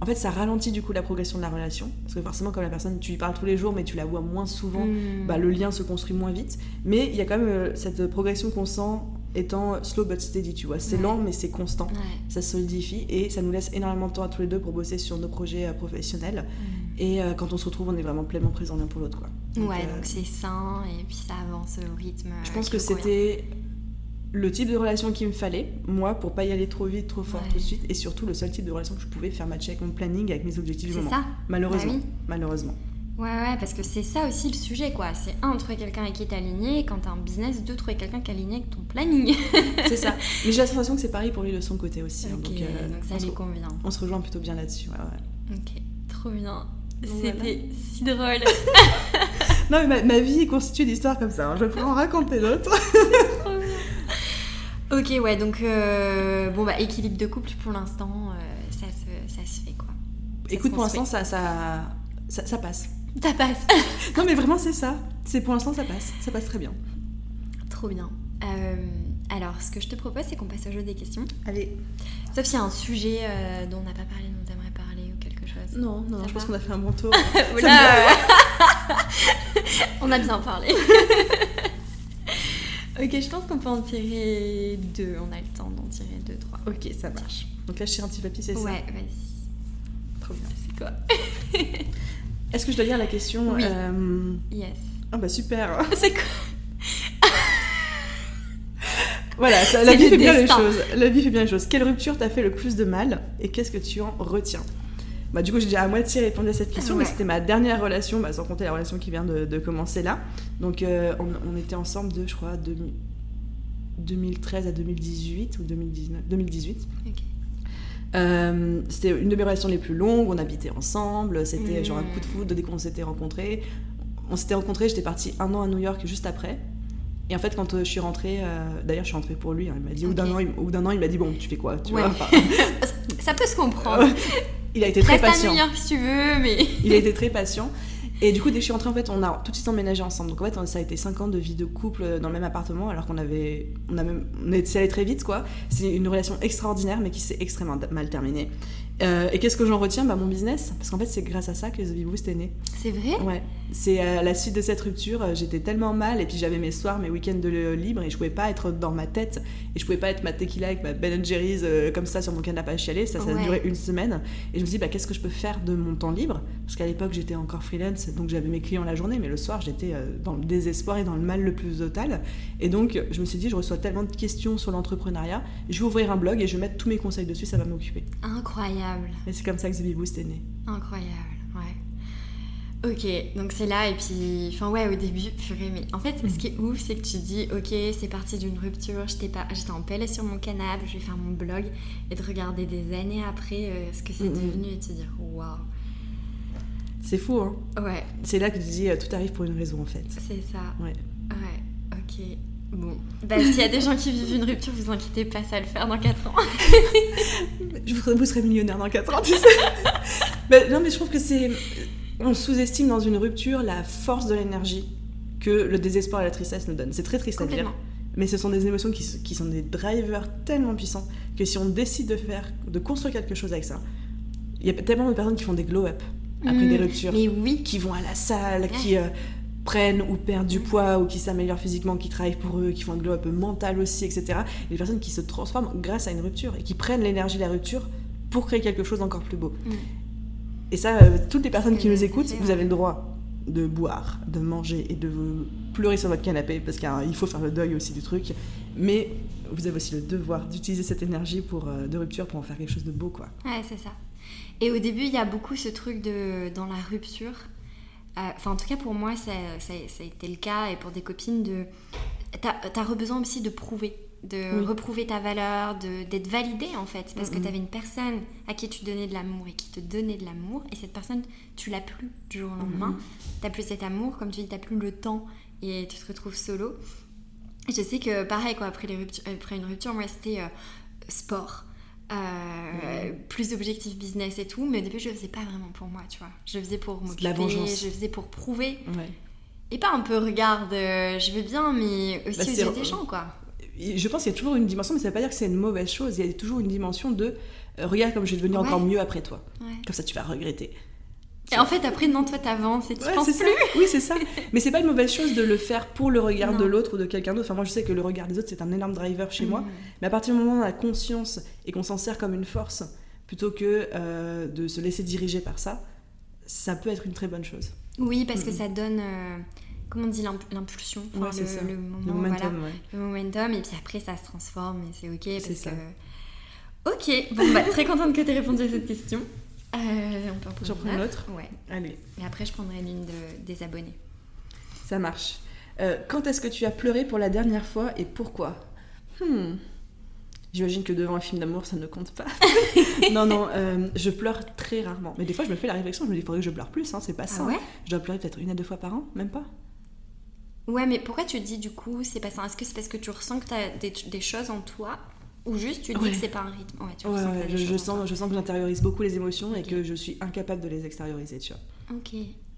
En fait, ça ralentit du coup la progression de la relation, parce que forcément, comme la personne, tu lui parles tous les jours, mais tu la vois moins souvent, Hmm. bah, le lien se construit moins vite. Mais il y a quand même euh, cette progression qu'on sent étant slow but steady, tu vois. C'est Ouais. lent, mais c'est constant. Ouais. Ça solidifie et ça nous laisse énormément de temps à tous les deux pour bosser sur nos projets euh, professionnels. Et euh, quand on se retrouve, on est vraiment pleinement présents l'un pour l'autre, quoi. Donc, ouais, euh, donc c'est sain et puis ça avance au rythme. je pense que c'était le type de relation qu'il me fallait, moi, pour pas y aller trop vite, trop fort tout de suite, et surtout le seul type de relation que je pouvais faire matcher avec mon planning, avec mes objectifs du C'est moment. ça Malheureusement. Bah oui. Malheureusement. Ouais, ouais, parce que c'est ça aussi le sujet, quoi. C'est un, trouver quelqu'un avec qui t'es aligné, et quand t'as un business, deux, trouver quelqu'un qui est aligné avec ton planning. *laughs* C'est ça. *laughs* Mais j'ai sensation que c'est pareil pour lui de son côté aussi. hein, donc, euh, donc ça lui convient. on se rejoint plutôt bien là-dessus. ouais, ouais. Ok, trop bien. C'était si drôle. *laughs* Non, mais ma, ma vie est constituée d'histoires comme ça. hein. Je pourrais en raconter d'autres. ok, ouais, donc euh, bon, bah, équilibre de couple pour l'instant, euh, ça, se, ça se fait, quoi. Ça Écoute, pour l'instant, ça, ça, ça, ça passe. Ça passe. *laughs* Non, mais vraiment, c'est ça. C'est pour l'instant, ça passe. Ça passe très bien. Trop bien. Euh, alors, ce que je te propose, c'est qu'on passe au jeu des questions. Allez. Sauf s'il y a un sujet euh, dont on n'a pas parlé, dont t'aimerais parler ou quelque chose. Non, non, Ça je pense qu'on a fait un bon tour. *laughs* *laughs* On a bien parlé. ok, je pense qu'on peut en tirer deux. On a le temps d'en tirer deux, trois. ok, ça marche. Donc là, je tire un petit papier, c'est ça? Ouais, vas-y. Trop bien. C'est quoi? Est-ce que je dois lire la question Oui. euh, Yes. Ah bah super. *laughs* C'est quoi *laughs* Voilà, ça- la vie fait bien les choses. La vie fait bien les choses. Quelle rupture t'a fait le plus de mal et qu'est-ce que tu en retiens? Bah du coup j'ai déjà à moitié répondu à cette question, Ouais. mais c'était ma dernière relation, bah, sans compter la relation qui vient de, de commencer là. Donc euh, on, on était ensemble de, je crois, 2000 2013 à 2018 ou 2019 2018. Ok. Euh, c'était une de mes relations les plus longues, on habitait ensemble, c'était genre un coup de foudre dès qu'on s'était rencontrés. On s'était rencontrés, j'étais partie un an à New York juste après. Et en fait, quand euh, je suis rentrée, euh, d'ailleurs, je suis rentrée pour lui, hein, il m'a dit, au bout d'un Ok. an, il- au bout d'un an, il m'a dit, bon, tu fais quoi tu Ouais. vois, *laughs* Ça peut se comprendre. *laughs* Il a été très Reste à patient. New York si tu veux, mais. Il a été très patient. Et du coup, dès que je suis rentrée, en fait, on a tout de suite emménagé ensemble. Donc en fait, ça a été 5 ans de vie de couple dans le même appartement, alors qu'on avait, on a allé très vite, quoi. C'est une relation extraordinaire, mais qui s'est extrêmement mal terminée. Euh, et qu'est-ce que j'en retiens? Bah, Mon business. Parce qu'en fait, c'est grâce à ça que The Bee Boost est né. C'est vrai? Ouais. C'est à la suite de cette rupture, euh, j'étais tellement mal, et puis j'avais mes soirs, mes week-ends de libre, et je pouvais pas être dans ma tête, et je pouvais pas être ma tequila avec ma Ben Jerry's euh, comme ça sur mon canapé à chialer. Ça, ça a Ouais. duré une semaine. Et je me dis, bah, qu'est-ce que je peux faire de mon temps libre? Parce qu'à l'époque, j'étais encore freelance, donc j'avais mes clients la journée, mais le soir, j'étais euh, dans le désespoir et dans le mal le plus total. Et donc, je me suis dit, je reçois tellement de questions sur l'entrepreneuriat, je vais ouvrir un blog et je vais mettre tous mes conseils dessus, ça va m'occuper. Incroyable. Et c'est comme ça que The Bee Boost est né. Incroyable, ouais. Ok, donc c'est là, et puis, enfin ouais, au début, purée, mais en fait, ce qui est ouf, c'est que tu dis, ok, c'est parti d'une rupture, j'étais pas, en PLS sur mon canapé, je vais faire mon blog, et de regarder des années après euh, ce que c'est devenu, et de te dire, waouh, C'est fou, hein ouais, C'est là que tu dis, euh, tout arrive pour une raison, en fait. c'est ça, Ouais. ouais, ok. Bon, bah s'il y a des gens qui vivent une rupture, vous inquiétez pas, ça va le faire dans 4 ans. *laughs* Je vous, vous serez millionnaire dans 4 ans, tu sais. Mais *laughs* non, mais je trouve que c'est. On sous-estime dans une rupture la force de l'énergie que le désespoir et la tristesse nous donnent. C'est très triste à dire, mais ce sont des émotions qui, qui sont des drivers tellement puissants que si on décide de faire, de construire quelque chose avec ça, il y a tellement de personnes qui font des glow-up après Mm, des ruptures, Mais oui, qui vont à la salle, qui euh, prennent ou perdent du poids ou qui s'améliorent physiquement, qui travaillent pour eux, qui font un glow-up mental aussi, etc. Des personnes qui se transforment grâce à une rupture et qui prennent l'énergie de la rupture pour créer quelque chose d'encore plus beau. Mm. Et ça, euh, toutes les personnes qui nous écoutent, vous avez le droit de boire, de manger et de pleurer sur votre canapé parce qu'il faut faire le deuil aussi du truc. Mais vous avez aussi le devoir d'utiliser cette énergie pour, euh, de rupture pour en faire quelque chose de beau, quoi. Ouais, c'est ça. Et au début, il y a beaucoup ce truc de dans la rupture. Enfin en tout cas pour moi ça, ça, a été le cas. Et pour des copines de t'as as besoin aussi de prouver de reprouver ta valeur, d'être validé en fait, parce que tu avais une personne à qui tu donnais de l'amour et qui te donnait de l'amour, et cette personne, tu l'as plus du jour au lendemain, tu plus cet amour, comme tu dis, tu plus le temps, et tu te retrouves solo. Et je sais que pareil, quoi, après, les après une rupture, moi c'était euh, sport. Euh, plus objectif business et tout, mais au début je le faisais pas vraiment pour moi, tu vois. Je le faisais pour m'occuper, je le faisais pour prouver. Et pas un peu, regarde, euh, je vais bien, mais aussi bah, aux des gens, quoi je pense qu'il y a toujours une dimension, mais ça ne veut pas dire que c'est une mauvaise chose. Il y a toujours une dimension de euh, regarde comme je vais devenir encore mieux après toi. Comme ça, tu vas regretter. Et en fait, après, non, toi, t'avances et tu penses plus. Oui, c'est ça. Mais c'est pas une mauvaise chose de le faire pour le regard de l'autre ou de quelqu'un d'autre. Enfin, moi, je sais que le regard des autres, c'est un énorme driver chez moi. Mm. Mais à partir du moment où on a conscience et qu'on s'en sert comme une force, plutôt que euh, de se laisser diriger par ça, ça peut être une très bonne chose. Oui, parce que ça donne... Euh, comment on dit l'impulsion le, le, momentum, le momentum et puis après ça se transforme et c'est ok parce que ok bon bah très contente que tu aies répondu à cette question on peut en J'en prends une autre ouais allez et après je prendrai l'une de, des abonnés ça marche euh, quand est-ce que tu as pleuré pour la dernière fois et pourquoi? Hmm. J'imagine que devant un film d'amour, ça ne compte pas. *laughs* non, non, euh, je pleure très rarement. Mais des fois, je me fais la réflexion, je me dis, il faudrait que je pleure plus, hein, c'est pas ah ça. je dois pleurer peut-être une à deux fois par an, même pas? Ouais, mais pourquoi tu dis du coup c'est pas ça Est-ce que c'est parce que tu ressens que tu as des, choses en toi ou juste tu dis que c'est pas un rythme Ouais, tu ouais, je, sens, je sens que j'intériorise beaucoup les émotions et que je suis incapable de les extérioriser, tu vois. Ok.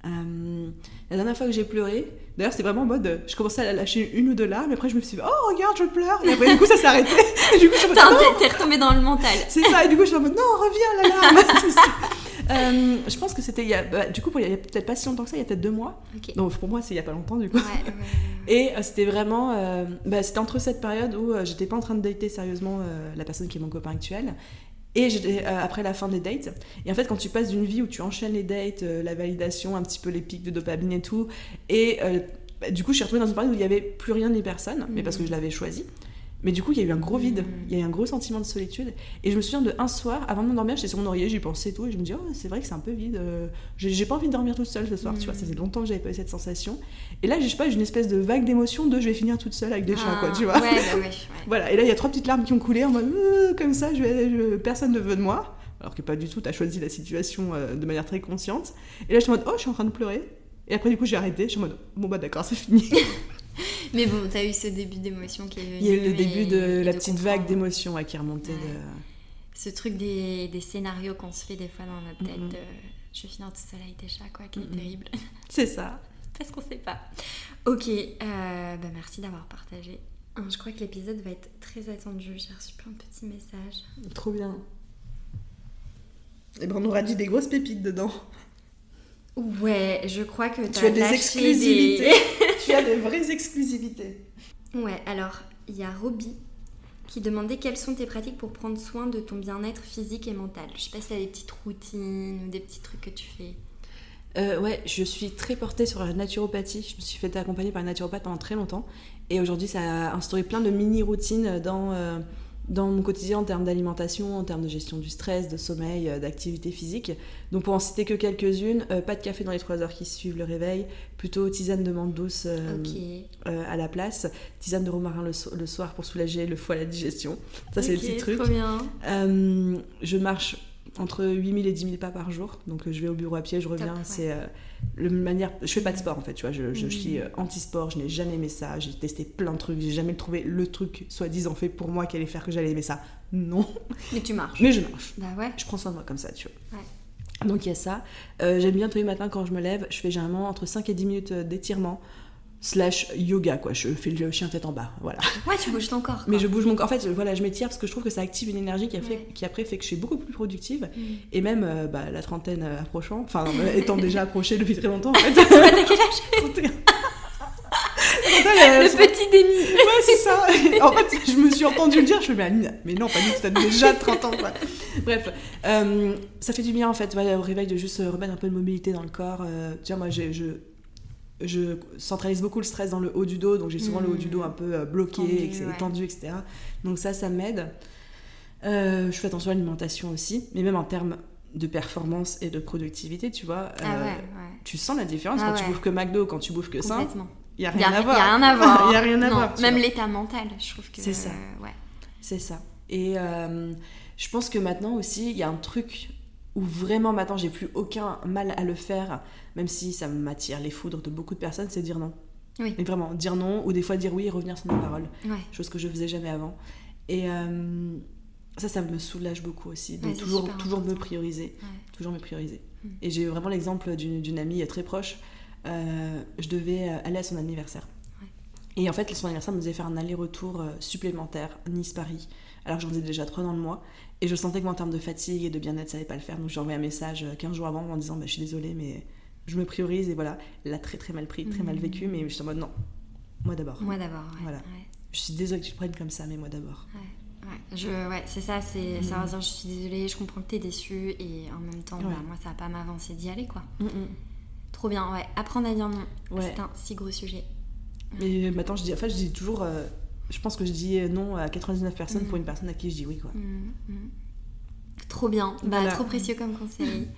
Euh, la dernière fois que j'ai pleuré, d'ailleurs c'était vraiment en mode, je commençais à lâcher une ou deux larmes, et après je me suis dit, oh regarde, je pleure, et après du coup ça s'est arrêté. *laughs* du coup T'es retombé dans le mental. C'est ça, et du coup je suis en mode, non, reviens la larme. *laughs* Euh, je pense que c'était il y a, bah, du coup, il y a peut-être pas si longtemps que ça, il y a peut-être deux mois. Donc pour moi, c'est il y a pas longtemps du coup. Et euh, c'était vraiment, euh, bah, c'était entre cette période où j'étais pas en train de dater sérieusement la personne qui est mon copain actuel. Et après la fin des dates. Et en fait, quand tu passes d'une vie où tu enchaînes les dates, la validation, un petit peu les pics de dopamine et tout, et bah, du coup, je suis retrouvée dans une période où il y avait plus rien ni personne, mais parce que je l'avais choisi. Mais du coup, il y a eu un gros vide, mm. il y a eu un gros sentiment de solitude. Et je me souviens de un soir, avant de m'endormir, j'étais sur mon oreiller, j'y pensais et tout, et je me dis, oh, c'est vrai que c'est un peu vide. Euh, j'ai pas envie de dormir toute seule ce soir, tu vois, ça fait mm. longtemps que j'avais pas eu cette sensation. Et là, je sais pas, j'ai une espèce de vague d'émotion de je vais finir toute seule avec des chats, quoi, tu vois. Ouais, bah *laughs* ouais, voilà, et là, il y a trois petites larmes qui ont coulé en mode, euh, comme ça, je vais, personne ne veut de moi. Alors que pas du tout, t'as choisi la situation euh, de manière très consciente. Et là, je suis en mode, oh, je suis en train de pleurer. Et après, du coup, j'ai arrêté, je suis en mode, bon, bah d'accord, c'est fini. *laughs* *laughs* Mais bon, t'as eu ce début d'émotion qui est venu. Il y a eu le début de la petite vague d'émotion qui est remontée. De... Ce truc des, des scénarios qu'on se fait des fois dans notre tête. je vais finir tout seul avec des chats, quoi, qui est terrible. *laughs* C'est ça. *laughs* Parce qu'on sait pas. Ok, euh, bah merci d'avoir partagé. Hein, je crois que l'épisode va être très attendu. J'ai reçu plein de petits messages. Trop bien. Et eh ben on aura dit des grosses pépites dedans. Ouais, je crois que tu as des exclusivités. *laughs* tu as des vraies exclusivités. Ouais, alors il y a Roby qui demandait quelles sont tes pratiques pour prendre soin de ton bien-être physique et mental. Je sais pas si tu as des petites routines ou des petits trucs que tu fais. Euh, ouais, je suis très portée sur la naturopathie. Je me suis fait accompagner par une naturopathe pendant très longtemps. Et aujourd'hui, ça a instauré plein de mini-routines dans, euh, dans mon quotidien en termes d'alimentation, en termes de gestion du stress, de sommeil, euh, d'activité physique. Donc pour en citer que quelques-unes, euh, pas de café dans les 3 heures qui suivent le réveil, plutôt tisane de menthe douce euh, à la place, tisane de romarin le, soir pour soulager le foie, la digestion. Ça c'est le petit truc. Trop bien. je marche entre 8000 et 10 000 pas par jour. Donc je vais au bureau à pied, je reviens. C'est le manière. Je fais pas de sport en fait, tu vois. Je, je suis mm. anti-sport, je n'ai jamais aimé ça. J'ai testé plein de trucs, j'ai jamais trouvé le truc soi-disant fait pour moi qui allait faire que j'allais aimer ça. Non. Mais tu marches. Mais je marche. Bah ouais. Je prends soin de moi comme ça, tu vois. Ouais. Donc il y a ça. Euh, j'aime bien tous les matins quand je me lève, je fais généralement entre 5 et 10 minutes d'étirement slash yoga quoi. Je fais le chien tête en bas voilà. Ouais tu bouges ton corps mais je bouge mon corps. En fait voilà je m'étire parce que je trouve que ça active une énergie qui, a fait, qui après fait que je suis beaucoup plus productive. Mm. et même euh, bah, la trentaine euh, approchant enfin euh, *laughs* étant déjà approchée depuis très longtemps en *laughs* fait. T'as quel âge? *laughs* Le petit déni. Ouais c'est ça. En fait je me suis entendu le dire je me suis mais non pas du tout t'as déjà 30 ans quoi. bref ça fait du bien en fait au réveil de juste remettre un peu de mobilité dans le corps vois moi je je centralise beaucoup le stress dans le haut du dos, donc j'ai souvent le haut du dos un peu euh, bloqué, tendu, etc., Donc ça, ça m'aide. Euh, je fais attention à l'alimentation aussi, mais même en termes de performance et de productivité, tu vois. Ah euh, ouais, ouais. Tu sens la différence Ah quand tu ouais. bouffes que McDo, quand tu bouffes que ça. Il n'y a Il y rien a, à voir. a rien à voir. Il y a rien à Non, voir, Même l'état mental, je trouve que. C'est ça. euh, ouais. C'est ça. Et je pense que maintenant aussi, il y a un truc où vraiment maintenant j'ai plus aucun mal à le faire, même si ça m'attire les foudres de beaucoup de personnes, c'est dire non. Oui. Mais vraiment, dire non, ou des fois dire oui et revenir sur paroles. Ouais. Chose que je faisais jamais avant. Et euh, ça, ça me soulage beaucoup aussi, Ouais, c'est toujours, toujours me prioriser. Ouais. Toujours me prioriser. Et j'ai vraiment l'exemple d'une amie très proche. Euh, je devais euh, aller à son anniversaire. Et en fait, son anniversaire me faisait faire un aller-retour supplémentaire, Nice-Paris, alors que j'en faisais déjà trois dans le mois. Et je sentais que moi, en termes de fatigue et de bien-être, ça allait pas le faire. Donc j'ai envoyé un message euh, 15 jours avant en disant bah, Je suis désolée, mais je me priorise. Et voilà, elle l'a très très mal pris, très mal Mm. vécu, mais je suis en mode non, moi d'abord. Moi d'abord. Ouais. Voilà. Ouais. Je suis désolée que tu te prennes comme ça, mais moi d'abord. Ouais, ouais, je, ouais, c'est ça, c'est Mm. ça dire je suis désolée, je comprends que t'es déçue et en même temps, bah, moi ça va pas m'avancer d'y aller quoi. Mm. Trop bien, ouais, apprendre à dire non, c'est un si gros sujet. Mais maintenant, je dis, en fait, je dis toujours, euh, je pense que je dis non à 99 personnes pour une personne à qui je dis oui, quoi. Mm, mm. Trop bien, bah, Voilà. trop précieux comme conseil. *laughs*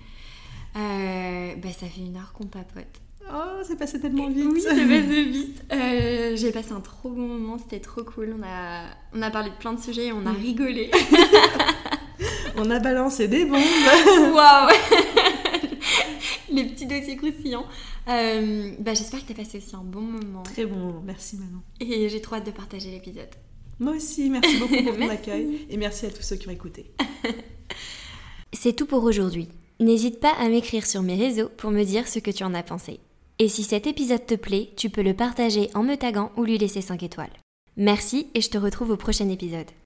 Euh, bah, ça fait une heure qu'on papote. Oh, c'est passé tellement vite. Oui, c'est *laughs* passé vite. Euh, J'ai passé un trop bon moment, c'était trop cool. On a, on a parlé de plein de sujets et on a Mm. rigolé. *laughs* On a balancé des bombes. Waouh *laughs* Les petits dossiers croustillants. Euh, bah, J'espère que tu as passé aussi un bon moment. Très bon, merci Manon. Et j'ai trop hâte de partager l'épisode. Moi aussi, merci beaucoup pour ton *laughs* accueil et merci à tous ceux qui ont écouté. *laughs* C'est tout pour aujourd'hui. N'hésite pas à m'écrire sur mes réseaux pour me dire ce que tu en as pensé. Et si cet épisode te plaît, tu peux le partager en me taguant ou lui laisser 5 étoiles. Merci et je te retrouve au prochain épisode.